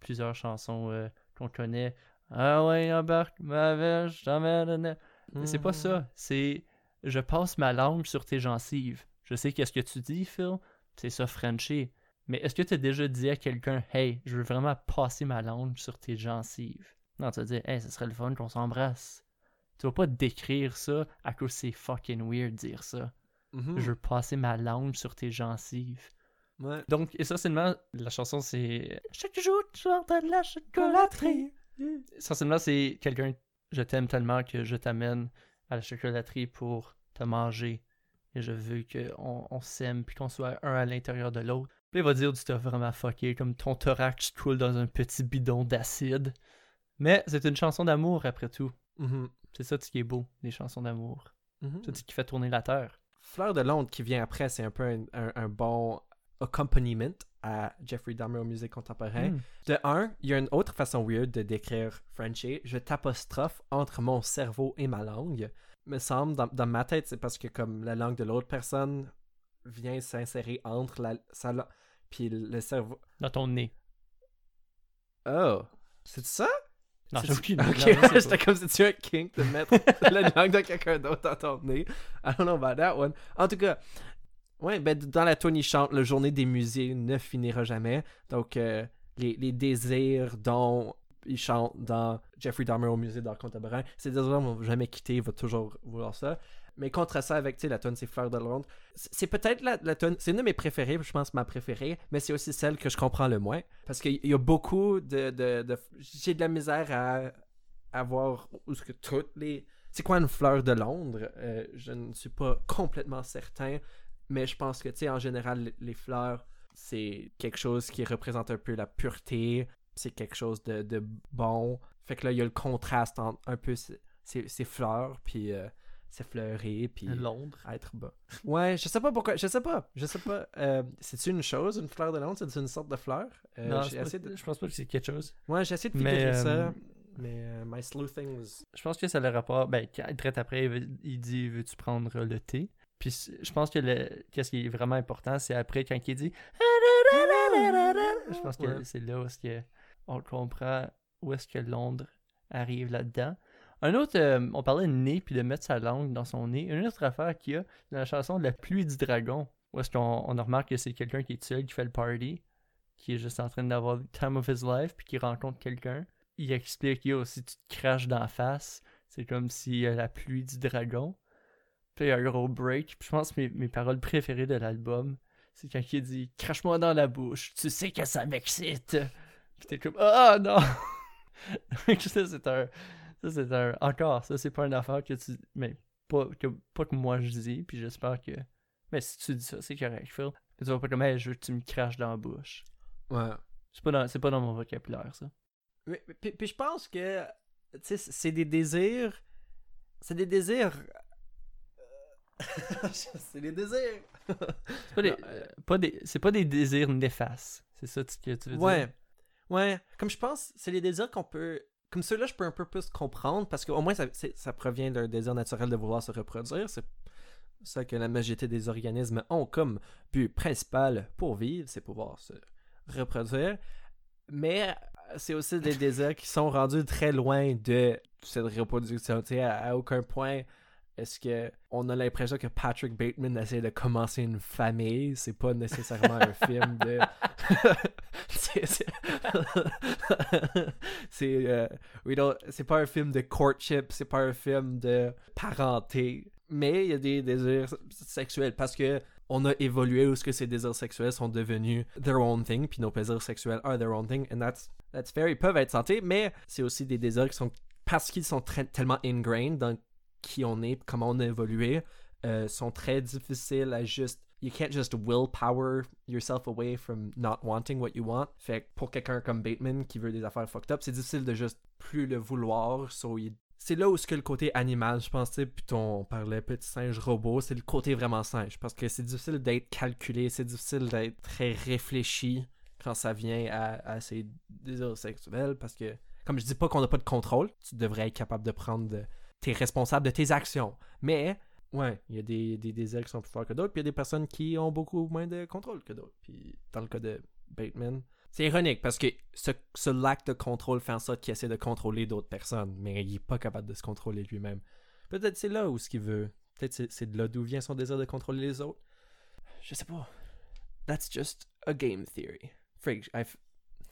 plusieurs chansons euh, qu'on connaît. Ah ouais, embarque ma verge, t'emmène. C'est pas ça. C'est je passe ma langue sur tes gencives. Je sais qu'est-ce que tu dis, Phil. C'est ça, Frenchie. Mais est-ce que tu as déjà dit à quelqu'un, hey, je veux vraiment passer ma langue sur tes gencives? Non, tu vas dire, hey, ce serait le fun qu'on s'embrasse. Tu vas pas décrire ça à cause c'est fucking weird de dire ça. Mhm. Je veux passer ma langue sur tes gencives. Ouais. Donc, essentiellement, la chanson, c'est Chaque jour, tu de la chocolaterie. Essentiellement, c'est quelqu'un, je t'aime tellement que je t'amène à la chocolaterie pour te manger. Et je veux qu'on on, s'aime puis qu'on soit un à l'intérieur de l'autre. Puis il va dire du stuff vraiment fucké, comme ton thorax coule dans un petit bidon d'acide. Mais c'est une chanson d'amour après tout. Mhm. C'est ça ce qui est beau, les chansons d'amour. Mhm. C'est ce qui fait tourner la terre. Fleur de Londres qui vient après, c'est un peu un, un- un bon accompaniment à Jeffrey Dahmer aux musiques contemporaines. Hmm. De un, il y a une autre façon weird de décrire Frenchie. Je t'apostrophe entre mon cerveau et ma langue. Me semble, dans, dans ma tête, c'est parce que comme la langue de l'autre personne vient s'insérer entre la, sa langue puis le cerveau. Dans ton nez. Oh, c'est ça? Non, C'est- j'ai aucune Ok, pas. comme si tu un kink de mettre la langue de quelqu'un d'autre dans ton nez? I don't know about that one. En tout cas, ouais, ben dans la il chante Le journée des musées ne finira jamais. Donc, euh, les, les désirs dont il chante dans Jeffrey Dahmer au musée d'art contemporain, ces désirs-là vont jamais quitter, il va toujours vouloir ça. Mais contre ça, avec la tune, c'est Fleur de Londres. C'est peut-être la, tune, c'est une de mes préférées, je pense ma préférée, mais c'est aussi celle que je comprends le moins. Parce qu'il y a beaucoup de. de, J'ai de la misère à, à voir où est-ce que toutes les. C'est quoi une fleur de Londres? Euh, Je ne suis pas complètement certain, mais je pense que, tu sais, en général, les- fleurs, c'est quelque chose qui représente un peu la pureté, c'est quelque chose de, de bon. Fait que là, il y a le contraste entre un peu ces fleurs, puis euh, c'est fleuré, puis Londres. être bas. Ouais, je sais pas pourquoi, je sais pas, je sais pas. Euh, C'est-tu une chose, une fleur de Londres C'est une sorte de fleur? Euh, non, c'est pas- de... je pense pas que c'est quelque chose. Ouais, j'ai essayé de figurer euh, ça, mais euh, my sleuthing was... Je pense que ça le rapport. Ben, quand, direct après, il il dit Veux-tu prendre le thé Puis je pense que le, qu'est-ce qui est vraiment important, c'est après quand il dit Je pense que Ouais. c'est là où est-ce que on comprend où est-ce que Londres arrive là-dedans. Un autre, euh, on parlait de nez puis de mettre sa langue dans son nez. Une autre affaire qu'il y a dans la chanson de La pluie du dragon, où est-ce qu'on on remarque que c'est quelqu'un qui est seul, qui fait le party, qui est juste en train d'avoir le time of his life, puis qui rencontre quelqu'un. Il explique, yo, si tu te craches dans la face, c'est comme a la pluie du dragon. Puis il y a un gros break. Puis je pense que mes, mes paroles préférées de l'album, c'est quand il dit Crache-moi dans la bouche, tu sais que ça m'excite. Puis t'es comme Ah non Ça c'est un. Ça c'est un. Encore, ça c'est pas une affaire que tu. Mais pas que, pas que moi je dis, puis j'espère que. Mais si tu dis ça, c'est correct, Phil. Tu vas pas comme Hey, je veux que tu me craches dans la bouche. Ouais. C'est pas dans, c'est pas dans mon vocabulaire, ça. Mais- mais- Puis, puis je pense que, tu sais, c'est des désirs... C'est des désirs... euh, c'est des désirs... C'est pas des, euh, pas des, c'est pas des désirs néfastes. C'est ça que tu veux Ouais. dire? Ouais. Comme je pense, c'est les désirs qu'on peut... Comme ceux-là, je peux un peu plus comprendre parce qu'au moins, ça, provient d'un désir naturel de vouloir se reproduire. C'est ça que la majorité des organismes ont comme but principal pour vivre, c'est pouvoir se reproduire. Mais c'est aussi des désirs qui sont rendus très loin de cette reproduction. Tu sais, à, à aucun point est-ce que on a l'impression que Patrick Bateman essaie de commencer une famille? C'est pas nécessairement un film de. c'est euh, c'est pas un film de courtship, c'est pas un film de parenté. Mais il y a des désirs sexuels parce que on a évolué où ce que ces désirs sexuels sont devenus their own thing, puis nos plaisirs sexuels are their own thing, and that's, that's fair. Ils peuvent être santé, mais c'est aussi des désirs qui sont, parce qu'ils sont tellement ingrained dans qui on est, comment on a évolué, euh, sont très difficiles à juste. You can't just willpower yourself away from not wanting what you want. Fait que pour quelqu'un comme Bateman qui veut des affaires fucked up, c'est difficile de juste plus le vouloir. C'est là où ce que le côté animal, je pense, tu sais, puis on parlait petit singe robot, c'est le côté vraiment singe. Parce que c'est difficile d'être calculé, c'est difficile d'être très réfléchi quand ça vient à, à ces désirs sexuels. Parce que, comme je dis pas qu'on n'a pas de contrôle, tu devrais être capable de prendre de, t'es responsable de tes actions. Mais, ouais, il y a des, des désirs qui sont plus forts que d'autres, puis il y a des personnes qui ont beaucoup moins de contrôle que d'autres. Puis, dans le cas de Bateman, c'est ironique parce que ce, ce lac de contrôle fait en sorte qu'il essaie de contrôler d'autres personnes, mais il est pas capable de se contrôler lui-même. Peut-être c'est là où ce qu'il veut. Peut-être c'est, c'est de là d'où vient son désir de contrôler les autres. Je sais pas. That's just a game theory. Frig, I,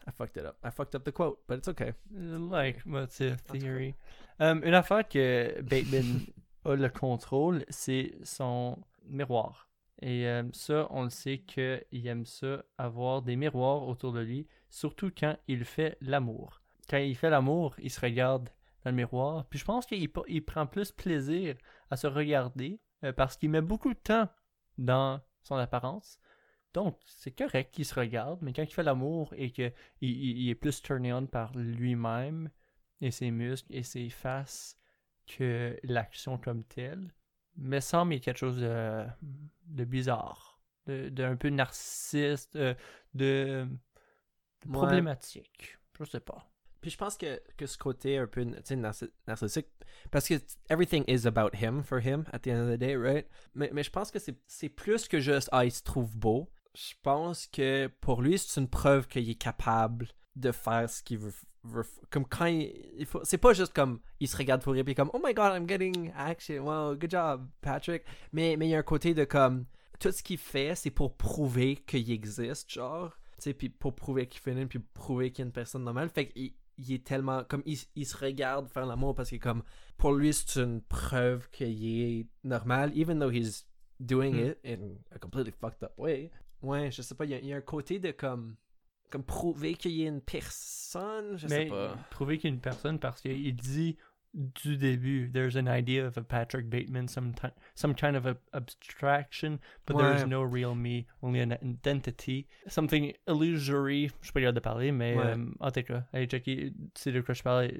I fucked it up. I fucked up the quote, but it's okay. Like, cas. theory? Um, une affaire que Bateman a le contrôle, c'est son miroir. Et euh, ça, on le sait qu'il aime ça, avoir des miroirs autour de lui, surtout quand il fait l'amour. quand il fait l'amour, il se regarde dans le miroir. Puis je pense qu'il il prend plus plaisir à se regarder euh, parce qu'il met beaucoup de temps dans son apparence. Donc, c'est correct qu'il se regarde, mais quand il fait l'amour et qu'il il, est plus turné on par lui-même et ses muscles et ses faces que l'action comme telle, me semble qu'il y a quelque chose de, de bizarre, d'un peu narcissiste, euh, de, de problématique. Je sais pas. Puis je pense que, que ce côté un peu narcissique, parce que everything is about him for him at the end of the day, right? Mais, mais je pense que c'est plus que juste ah, il se trouve beau. Je pense que pour lui, c'est une preuve qu'il est capable de faire ce qu'il veut, Comme quand il, faut. C'est pas juste comme il se regarde pour rire puis comme Oh my god, I'm getting action. Wow, good job, Patrick. Mais, mais il y a un côté de comme tout ce qu'il fait, c'est pour prouver qu'il existe, genre. Tu sais, puis pour prouver qu'il fait puis prouver qu'il est une personne normale. Fait qu'il il est tellement comme il, il se regarde faire l'amour parce que comme pour lui c'est une preuve qu'il est normal even though he's doing mm. it in a completely fucked up way ouais je sais pas il y, a, un côté de comme comme prouver qu'il est une personne je sais pas prouver qu'il est une personne parce qu'il dit du début, there's an idea of a Patrick Bateman, some some kind of a abstraction, but ouais. there's no real me, only an identity, something illusory. Je sais pas de parler, mais ouais. euh, en tout cas, allez checker, c'est de quoi je parle,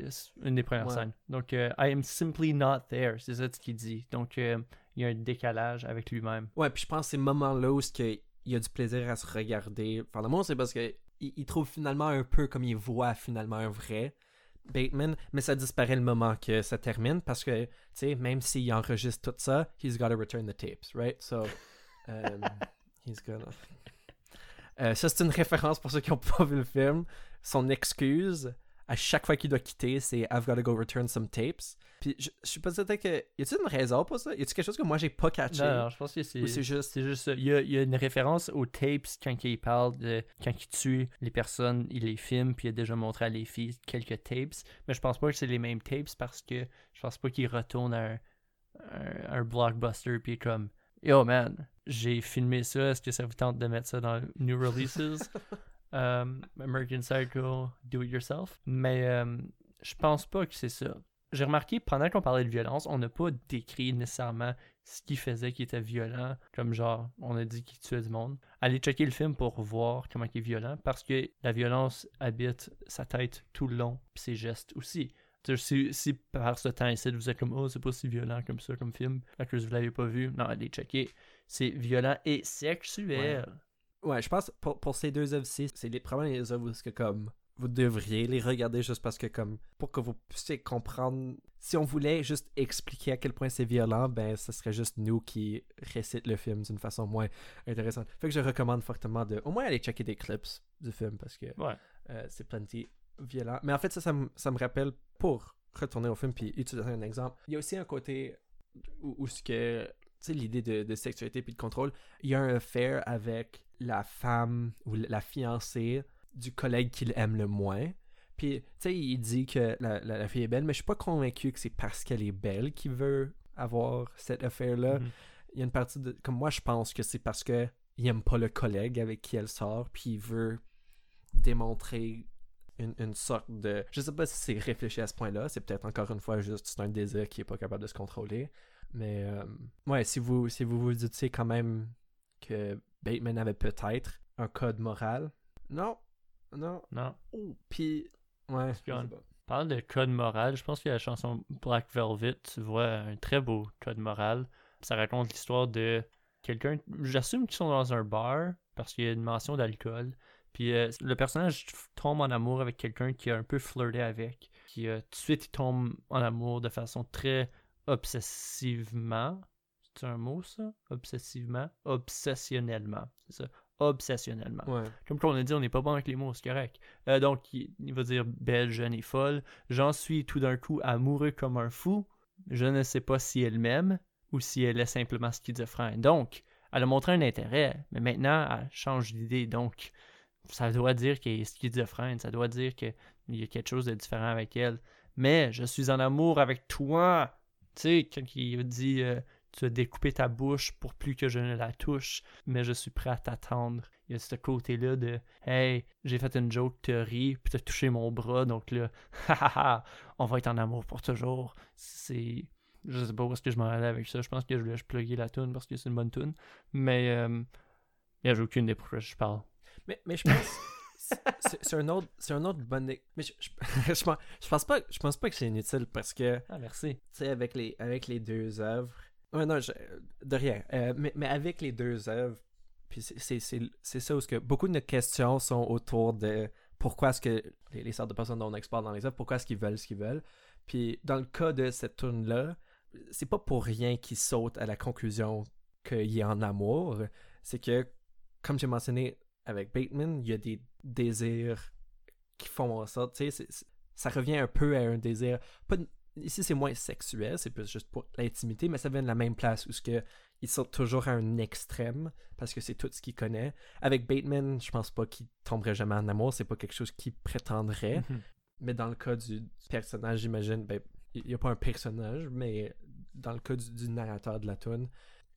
une des premières ouais. scènes. Donc, euh, I am simply not there, c'est ça ce qu'il dit. Donc, euh, il y a un décalage avec lui-même. Ouais, puis je pense que ces moments-là où il y a du plaisir à se regarder. Enfin, le monde, c'est parce que il trouve finalement un peu comme il voit finalement un vrai. Bateman, mais ça disparaît le moment que ça termine parce que, tu sais, même s'il enregistre tout ça, he's got to return the tapes, right? So, um, he's gonna. Euh, ça, c'est une référence pour ceux qui n'ont pas vu le film. Son excuse, à chaque fois qu'il doit quitter, c'est I've got to go return some tapes. Puis je, je suis pas certain que. Y a-t-il une raison pour ça? Y a-t-il quelque chose que moi j'ai pas catché? Non, non je pense que c'est. c'est juste. C'est juste. Il y, a, il y, a, une référence aux tapes quand il parle de. Quand il tue les personnes, il les filme, puis il a déjà montré à les filles quelques tapes. Mais je pense pas que c'est les mêmes tapes parce que je pense pas qu'il retourne à un, un, blockbuster, puis comme. Yo man, j'ai filmé ça, est-ce que ça vous tente de mettre ça dans New Releases? American Psycho, Do It Yourself. Mais um, je pense pas que c'est ça j'ai remarqué pendant qu'on parlait de violence, on n'a pas décrit nécessairement ce qu'il faisait qui était violent, comme genre, on a dit qu'il tuait du monde. Allez checker le film pour voir comment il est violent, parce que la violence habite sa tête tout le long, puis ses gestes aussi. Si, par ce temps ici, vous êtes comme, oh, c'est pas si violent comme ça, comme film, que vous l'avez pas vu, non, allez checker. C'est violent et sexuel. Je pense pour, pour ces deux œuvres-ci, c'est les, probablement les œuvres que comme vous devriez les regarder juste parce que comme pour que vous puissiez comprendre si on voulait juste expliquer à quel point c'est violent ben ce serait juste nous qui récite le film d'une façon moins intéressante. Fait que je recommande fortement de au moins aller checker des clips du film parce que euh, c'est plenty violent. Mais en fait ça ça, me, rappelle pour retourner au film puis utiliser un exemple il y a aussi un côté où, ce que sais l'idée de, de, sexualité puis de contrôle il y a un affaire avec la femme ou la fiancée du collègue qu'il aime le moins. Puis, tu sais, il dit que la, la, fille est belle, mais je suis pas convaincu que c'est parce qu'elle est belle qu'il veut avoir cette affaire-là. Mhm. Il y a une partie de. Comme moi, je pense que c'est parce que il aime pas le collègue avec qui elle sort, puis il veut démontrer une, une, sorte de. Je sais pas si c'est réfléchi à ce point-là, c'est peut-être encore une fois juste un désir qui est pas capable de se contrôler. Mais, euh, ouais, si vous, si vous vous dites quand même que Bateman avait peut-être un code moral, non, non. Non. Oh, puis. Ouais. Parle de code moral. Je pense que la chanson Black Velvet, tu vois un très beau code moral. Ça raconte l'histoire de quelqu'un. J'assume qu'ils sont dans un bar parce qu'il y a une mention d'alcool. Puis euh, le personnage tombe en amour avec quelqu'un qui a un peu flirté avec. Qui euh, tout de suite il tombe en amour de façon très obsessivement. C'est un mot ça? Obsessivement Obsessionnellement. C'est ça obsessionnellement. Comme on a dit, on n'est pas bon avec les mots, c'est correct. Euh, donc, il, va dire belle, jeune et folle. J'en suis tout d'un coup amoureux comme un fou. Je ne sais pas si elle m'aime ou si elle est simplement schizophrène. Donc, elle a montré un intérêt, mais maintenant, elle change d'idée. Donc, ça doit dire qu'elle est schizophrène. Ça doit dire qu'il y a quelque chose de différent avec elle. Mais je suis en amour avec toi. Tu sais, quand il dit euh, tu as découpé ta bouche pour plus que je ne la touche, mais je suis prêt à t'attendre. Il y a ce côté-là de Hey, j'ai fait une joke, tu ris, puis t'as touché mon bras, donc là, on va être en amour pour toujours. C'est. Je sais pas où est-ce que je m'en allais avec ça. Je pense que je voulais plugger la tune parce que c'est une bonne tune. Mais euh, a aucune des pourquoi je parle. Mais, mais je pense. C'est un autre c'est un autre bon mais je, je, je pense je pense pas je pense pas que c'est inutile parce que Ah, merci. tu sais avec les avec les deux œuvres ouais, non de rien Euh, mais, mais avec les deux œuvres puis c'est ça où ce que beaucoup de nos questions sont autour de pourquoi est-ce que les, les sortes de personnes dont on explore dans les œuvres pourquoi est-ce qu'ils veulent ce qu'ils veulent puis dans le cas de cette tune là c'est pas pour rien qu'ils sautent à la conclusion qu'il est en amour c'est que comme j'ai mentionné avec Bateman, il y a des désirs qui font en sorte, tu sais, ça revient un peu à un désir. Pas, de- ici, c'est moins sexuel, c'est plus juste pour l'intimité, mais ça vient de la même place où ce que ils sont toujours à un extrême parce que c'est tout ce qu'il connaît. Avec Bateman, je pense pas qu'il tomberait jamais en amour, c'est pas quelque chose qu'il prétendrait. Mhm. Mais dans le cas du, du personnage, j'imagine, ben, il n'y a pas un personnage, mais dans le cas du, du narrateur de la tune,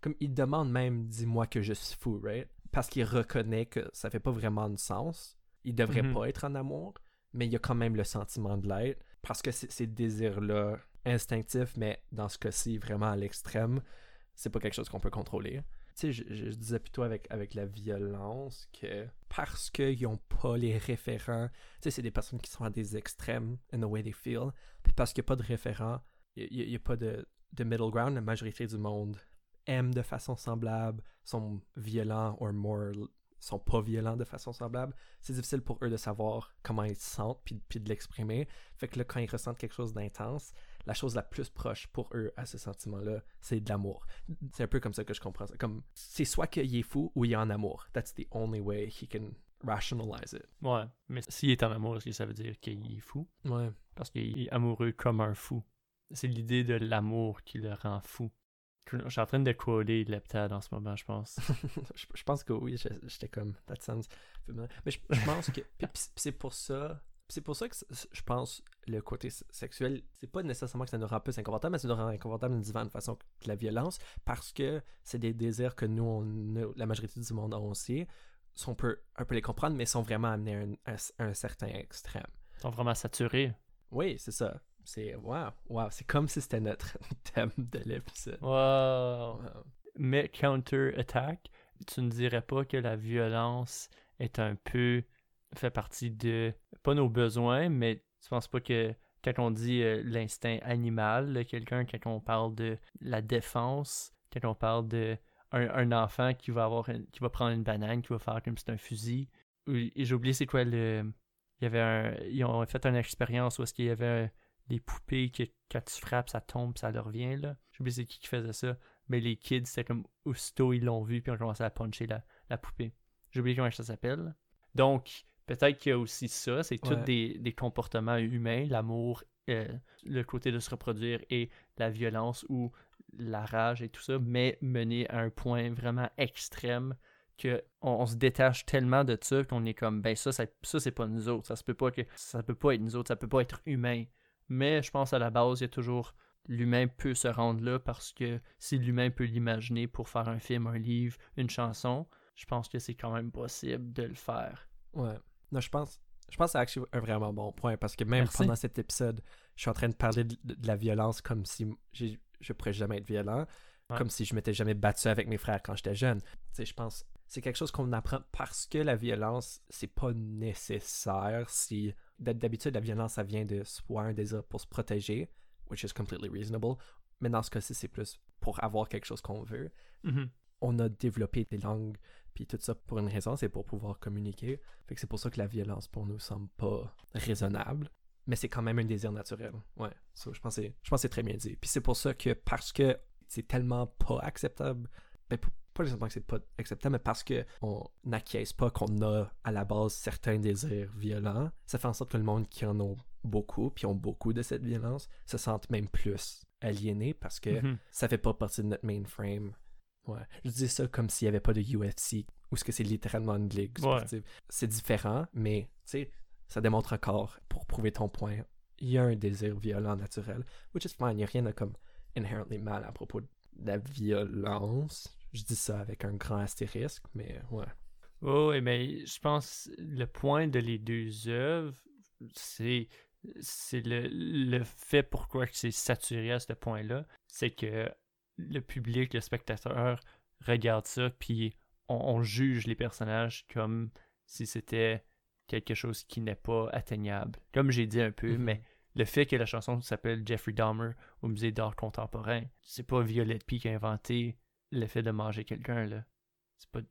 comme il demande même dis-moi que je suis fou, right? Parce qu'il reconnaît que ça fait pas vraiment de sens. Il devrait Mhm. pas être en amour, mais il y a quand même le sentiment de l'être. Parce que ces désirs-là, instinctifs, mais dans ce cas-ci, vraiment à l'extrême, c'est pas quelque chose qu'on peut contrôler. Tu sais, je, je disais plutôt avec, avec la violence que parce qu'ils n'ont pas les référents tu sais, c'est des personnes qui sont à des extrêmes in the way they feel. Puis parce qu'il n'y a pas de référent, il n'y a, pas de, de middle ground. La majorité du monde aime de façon semblable, sont violents ou more sont pas violents de façon semblable. C'est difficile pour eux de savoir comment ils se sentent puis, puis de l'exprimer. Fait que là, quand ils ressentent quelque chose d'intense, la chose la plus proche pour eux à ce sentiment-là, c'est de l'amour. C'est un peu comme ça que je comprends ça. Comme, c'est soit qu'il est fou ou il est en amour. That's the only way he can rationalize it. Ouais, mais s'il est en amour, est-ce que ça veut dire qu'il est fou? Ouais. Parce qu'il est amoureux comme un fou. C'est l'idée de l'amour qui le rend fou. Je suis en train de coder Leptad en ce moment, je pense. je, je pense que oui, j'étais comme that sounds familiar. Mais je, je pense que c'est pour ça, c'est pour ça que je pense le côté sexuel, c'est pas nécessairement que ça nous rend plus inconfortable, mais ça nous rend inconfortable d'une différente façon que la violence, parce que c'est des désirs que nous, on la majorité du monde a aussi. On peut un peu les comprendre, mais sont vraiment amenés à un, à un certain extrême. Ils sont vraiment saturés. Oui, c'est ça. C'est wow, wow, c'est comme si c'était notre thème de l'épisode. Wow. Wow. Mais counter-attack, tu ne dirais pas que la violence est un peu fait partie de pas nos besoins, mais tu penses pas que quand on dit euh, l'instinct animal de quelqu'un, quand on parle de la défense, quand on parle de un, un enfant qui va avoir une- qui va prendre une banane, qui va faire comme si c'était un fusil. et J'ai oublié c'est quoi le. Il y avait un. Ils ont fait une expérience où est-ce qu'il y avait un- des poupées que quand tu frappes, ça tombe, ça leur revient là. J'ai oublié c'est qui qui faisait ça. Mais les kids, c'était comme aussitôt ils l'ont vu, puis ont commencé à puncher la, la poupée. J'ai oublié comment ça s'appelle. Donc, peut-être qu'il y a aussi ça. C'est tous Ouais. des, des comportements humains, l'amour, euh, le côté de se reproduire et la violence ou la rage et tout ça, mais mené à un point vraiment extrême que on, on se détache tellement de ça qu'on est comme ben ça ça, ça c'est pas nous autres ça se peut pas que ça peut pas être nous autres ça peut pas être humain mais je pense à la base il y a toujours l'humain peut se rendre là parce que si l'humain peut l'imaginer pour faire un film un livre une chanson je pense que c'est quand même possible de le faire Ouais. Non, je pense. Je pense que c'est actually un vraiment bon point parce que même Merci. pendant cet épisode, je suis en train de parler de, de la violence comme si je pourrais jamais être violent, Ouais. comme si je m'étais jamais battu avec mes frères quand j'étais jeune. Tu sais, je pense c'est quelque chose qu'on apprend parce que la violence, c'est pas nécessaire si d'habitude la violence ça vient de soit un désir pour se protéger, which is completely reasonable, mais dans ce cas-ci c'est plus pour avoir quelque chose qu'on veut on a développé des langues puis tout ça pour une raison, c'est pour pouvoir communiquer. Fait que c'est pour ça que la violence pour nous semble pas raisonnable, mais c'est quand même un désir naturel. Ouais, So, je pense que c'est- très bien dit. Puis c'est pour ça que parce que c'est tellement pas acceptable, ben pas nécessairement que c'est pas acceptable, mais parce que on n'acquiesce pas qu'on a à la base certains désirs violents, ça fait en sorte que le monde qui en ont beaucoup, puis ont beaucoup de cette violence, se sentent même plus aliénés parce que Mhm. ça fait pas partie de notre mainframe. Ouais. Je dis ça comme s'il n'y avait pas de UFC, ou ce que c'est littéralement une ligue Ouais. C'est différent, mais tu sais, ça démontre encore, pour prouver ton point, il y a un désir violent naturel, which is fine. Il n'y a rien de comme inherently mal à propos la violence. Je dis ça avec un grand astérisque, mais ouais. Oh, mais je pense le point de les deux œuvres, c'est c'est le, le fait pourquoi c'est saturé à ce point-là, c'est que le public, le spectateur regarde ça, puis on, juge les personnages comme si c'était quelque chose qui n'est pas atteignable. Comme j'ai dit un peu, Mhm. mais le fait que la chanson s'appelle Jeffrey Dahmer au musée d'art contemporain, c'est pas Violette P qui a inventé le fait de manger quelqu'un là. C'est pas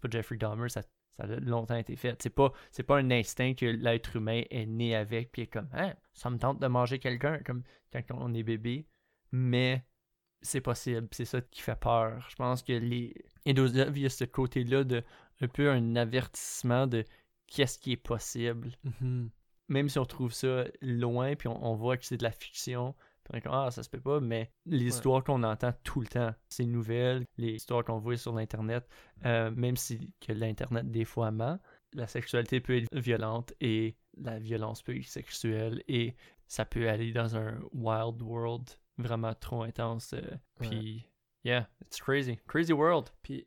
pas Jeffrey Dahmer, ça, ça a longtemps été fait. C'est pas pas un instinct que l'être humain est né avec puis est comme hein, ça me tente de manger quelqu'un comme quand on est bébé, mais c'est possible, c'est ça qui fait peur. Je pense que les Indonesia, il y a ce côté-là de un peu un avertissement de qu'est-ce qui est possible Mhm. même si on trouve ça loin, puis on, on voit que c'est de la fiction, puis on ah, ça se peut pas, mais les histoires qu'on entend tout le temps, ces nouvelles, les histoires qu'on voit sur l'Internet, euh, même si que l'Internet des fois ment, la sexualité peut être violente et la violence peut être sexuelle et ça peut aller dans un wild world vraiment trop intense. euh, Ouais. puis, yeah, it's crazy. Crazy world. Puis,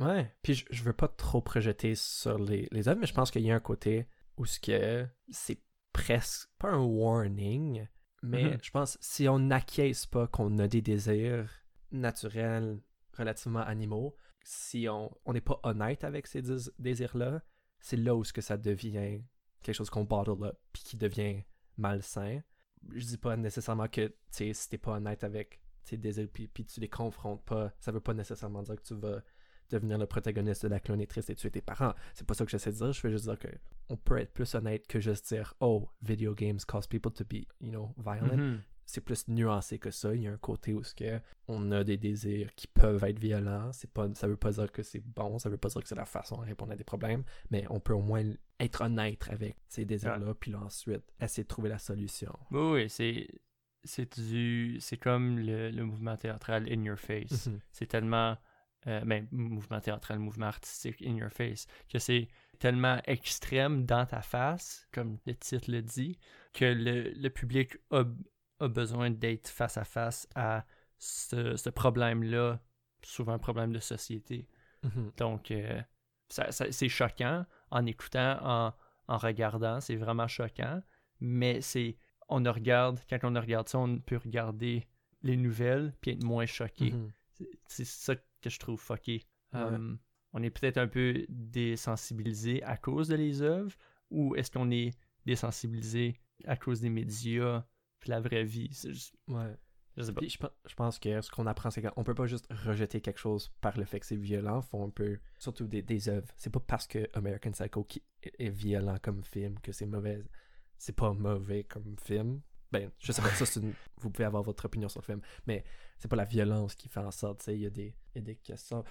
ouais. Puis, je, je veux pas trop projeter sur les, les œuvres, mais je pense qu'il y a un côté où ce que c'est presque pas un warning, mais Mhm. je pense si on n'acquiesce pas qu'on a des désirs naturels relativement animaux, si on on n'est pas honnête avec ces dés- désirs-là, c'est là où ce que ça devient quelque chose qu'on bottle up puis qui devient malsain. Je dis pas nécessairement que si t'es pas honnête avec tes désirs puis, puis tu les confrontes pas, ça veut pas nécessairement dire que tu vas devenir le protagoniste de la clonitrice et tuer tes parents. C'est pas ça que j'essaie de dire. Je veux juste dire que on peut être plus honnête que juste dire oh video games cause people to be you know violent. Mhm. C'est plus nuancé que ça. Il y a un côté où ce que on a des désirs qui peuvent être violents. C'est pas ça veut pas dire que c'est bon. Ça veut pas dire que c'est la façon à répondre à des problèmes. Mais on peut au moins être honnête avec ces désirs-là puis là, ensuite essayer de trouver la solution. Oui, oui, c'est c'est du c'est comme le, le mouvement théâtral in your face. Mhm. C'est tellement euh, ben, mouvement théâtral, mouvement artistique in your face que c'est tellement extrême dans ta face, comme le titre le dit, que le, le public a, a besoin d'être face à face à ce, ce problème-là, souvent un problème de société. Mhm. Donc, euh, ça- ça- c'est choquant en écoutant, en, en regardant, c'est vraiment choquant. Mais c'est, on regarde, quand on regarde ça, on peut regarder les nouvelles puis être moins choqué. Mhm. C'est- C'est ça que je trouve fucké. Ouais. Um, on est peut-être un peu désensibilisé à cause de les œuvres ou est-ce qu'on est désensibilisé à cause des médias puis la vraie vie? C'est juste- Ouais. je sais pas. Puis je, pen- je pense que ce qu'on apprend, c'est qu'on peut pas juste rejeter quelque chose par le fait que c'est violent. Faut un peu, surtout des, des œuvres. C'est pas parce que American Psycho qui est violent comme film que c'est mauvais. C'est pas mauvais comme film. Ben, je sais pas, ça c'est une... Vous pouvez avoir votre opinion sur le film, mais c'est pas la violence qui fait en sorte, tu sais, il y a des, y a des questions.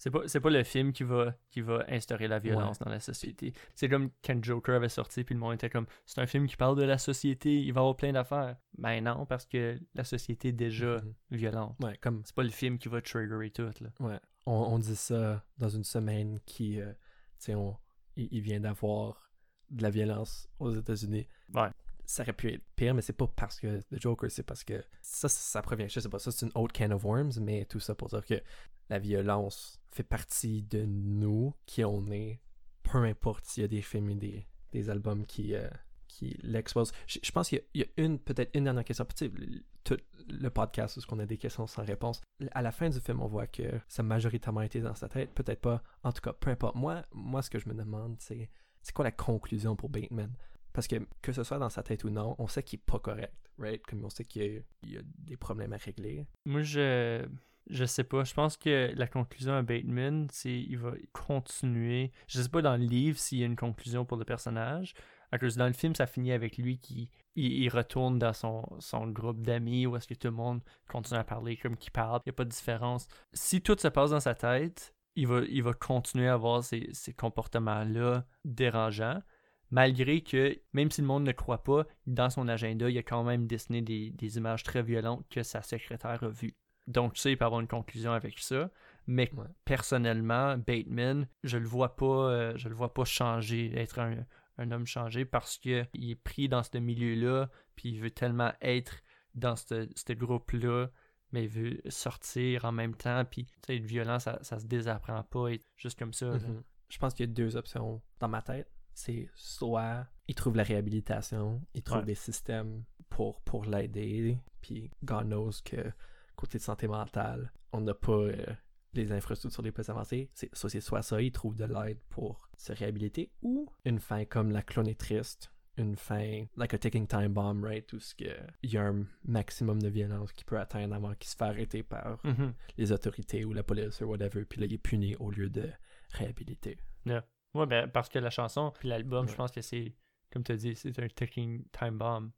C'est pas, c'est pas le film qui va, qui va instaurer la violence dans la société. C'est comme quand Joker avait sorti, puis le monde était comme c'est un film qui parle de la société, il va avoir plein d'affaires. Ben non, parce que la société est déjà Mhm. violente. Ouais, comme C'est pas le film qui va triggerer tout. Là. Ouais, on, on dit ça dans une semaine qui, euh, tu sais, on- il, il vient d'avoir de la violence aux États-Unis. Ouais. Ça aurait pu être pire, mais c'est pas parce que The Joker, c'est parce que ça, ça provient, je sais pas, ça c'est une autre can of worms, mais tout ça pour dire que la violence fait partie de nous, qui on est, peu importe s'il y a des films et des, des albums qui, euh, qui l'exposent. Je, pense qu'il y a- une, peut-être une dernière question. Tu sais, tout le podcast où on a des questions sans réponse. À la fin du film, on voit que ça a majoritairement été dans sa tête. Peut-être pas. En tout cas, peu importe. Moi, moi ce que je me demande, c'est c'est quoi la conclusion pour Bateman? Parce que que ce soit dans sa tête ou non, on sait qu'il est pas correct, right? Comme on sait qu'il y, a- des problèmes à régler. Moi, je je sais pas. Je pense que la conclusion à Bateman, c'est il va continuer. Je sais pas dans le livre s'il y a une conclusion pour le personnage. À cause dans le film, ça finit avec lui qui il retourne dans son, son groupe d'amis où est-ce que tout le monde continue à parler comme qu'il parle. Il n'y a pas de différence. Si tout se passe dans sa tête, il va, il va continuer à avoir ces, ces comportements-là dérangeants. Malgré que, même si le monde ne croit pas, dans son agenda, il a quand même dessiné des, des images très violentes que sa secrétaire a vues. Donc, tu sais, il peut avoir une conclusion avec ça. Mais Ouais. personnellement, Bateman, je le vois pas, euh, je le vois pas changer, être un, un homme changé parce que il est pris dans ce milieu-là, puis il veut tellement être dans ce ce groupe-là mais il veut sortir en même temps, puis être violent, ça, ça se désapprend pas, être juste comme ça. Mhm. Je pense qu'il y a deux options dans ma tête. C'est soit il trouve la réhabilitation, il trouve Ouais. des systèmes pour, pour l'aider, puis God knows que côté de santé mentale, on n'a pas euh, les infrastructures les plus avancées. C'est, ça, c'est soit ça, il trouve de l'aide pour se réhabiliter, ou une fin comme la clone est triste, une fin like a ticking time bomb, right? Où il y a un maximum de violence qui peut atteindre avant qu'il se fait arrêter par Mhm. les autorités ou la police ou whatever, puis là il est puni au lieu de réhabiliter. Ouais, ben, parce que la chanson, puis l'album, je pense que c'est, comme tu as dit, c'est un ticking time bomb.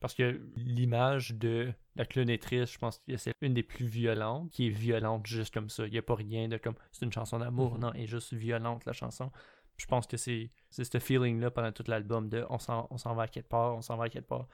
Parce que l'image de la clonétrice, je pense que c'est une des plus violentes, qui est violente juste comme ça. Il n'y a pas rien de comme, c'est une chanson d'amour, Mhm. non, elle est juste violente, la chanson. Je pense que c'est c'est ce feeling-là pendant tout l'album de on s'en on s'en va à quelque part, on s'en va à quelque part.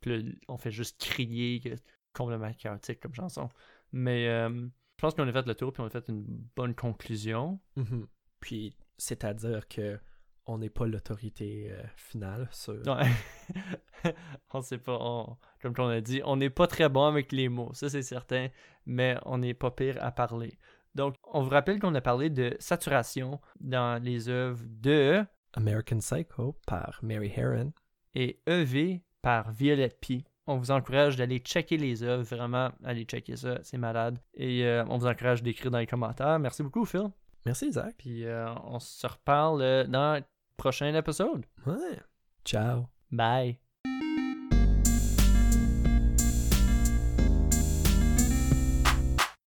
Puis là, on fait juste crier, que complètement chaotique comme chanson. Mais euh, je pense qu'on a fait le tour, puis on a fait une bonne conclusion. Mhm. Puis, c'est-à-dire que on n'est pas l'autorité euh, finale sur... Ouais. on sait pas, on- comme on a dit, on n'est pas très bon avec les mots, ça c'est certain, mais on n'est pas pire à parler. Donc, on vous rappelle qu'on a parlé de saturation dans les œuvres de American Psycho par Mary Herron. et EV par Violette P. On vous encourage d'aller checker les œuvres, vraiment, allez checker ça, c'est malade. Et euh, on vous encourage d'écrire dans les commentaires. Merci beaucoup, Phil. Merci, Zach. Puis euh, on se reparle euh, dans le prochain épisode. Ouais. Ciao. Bye.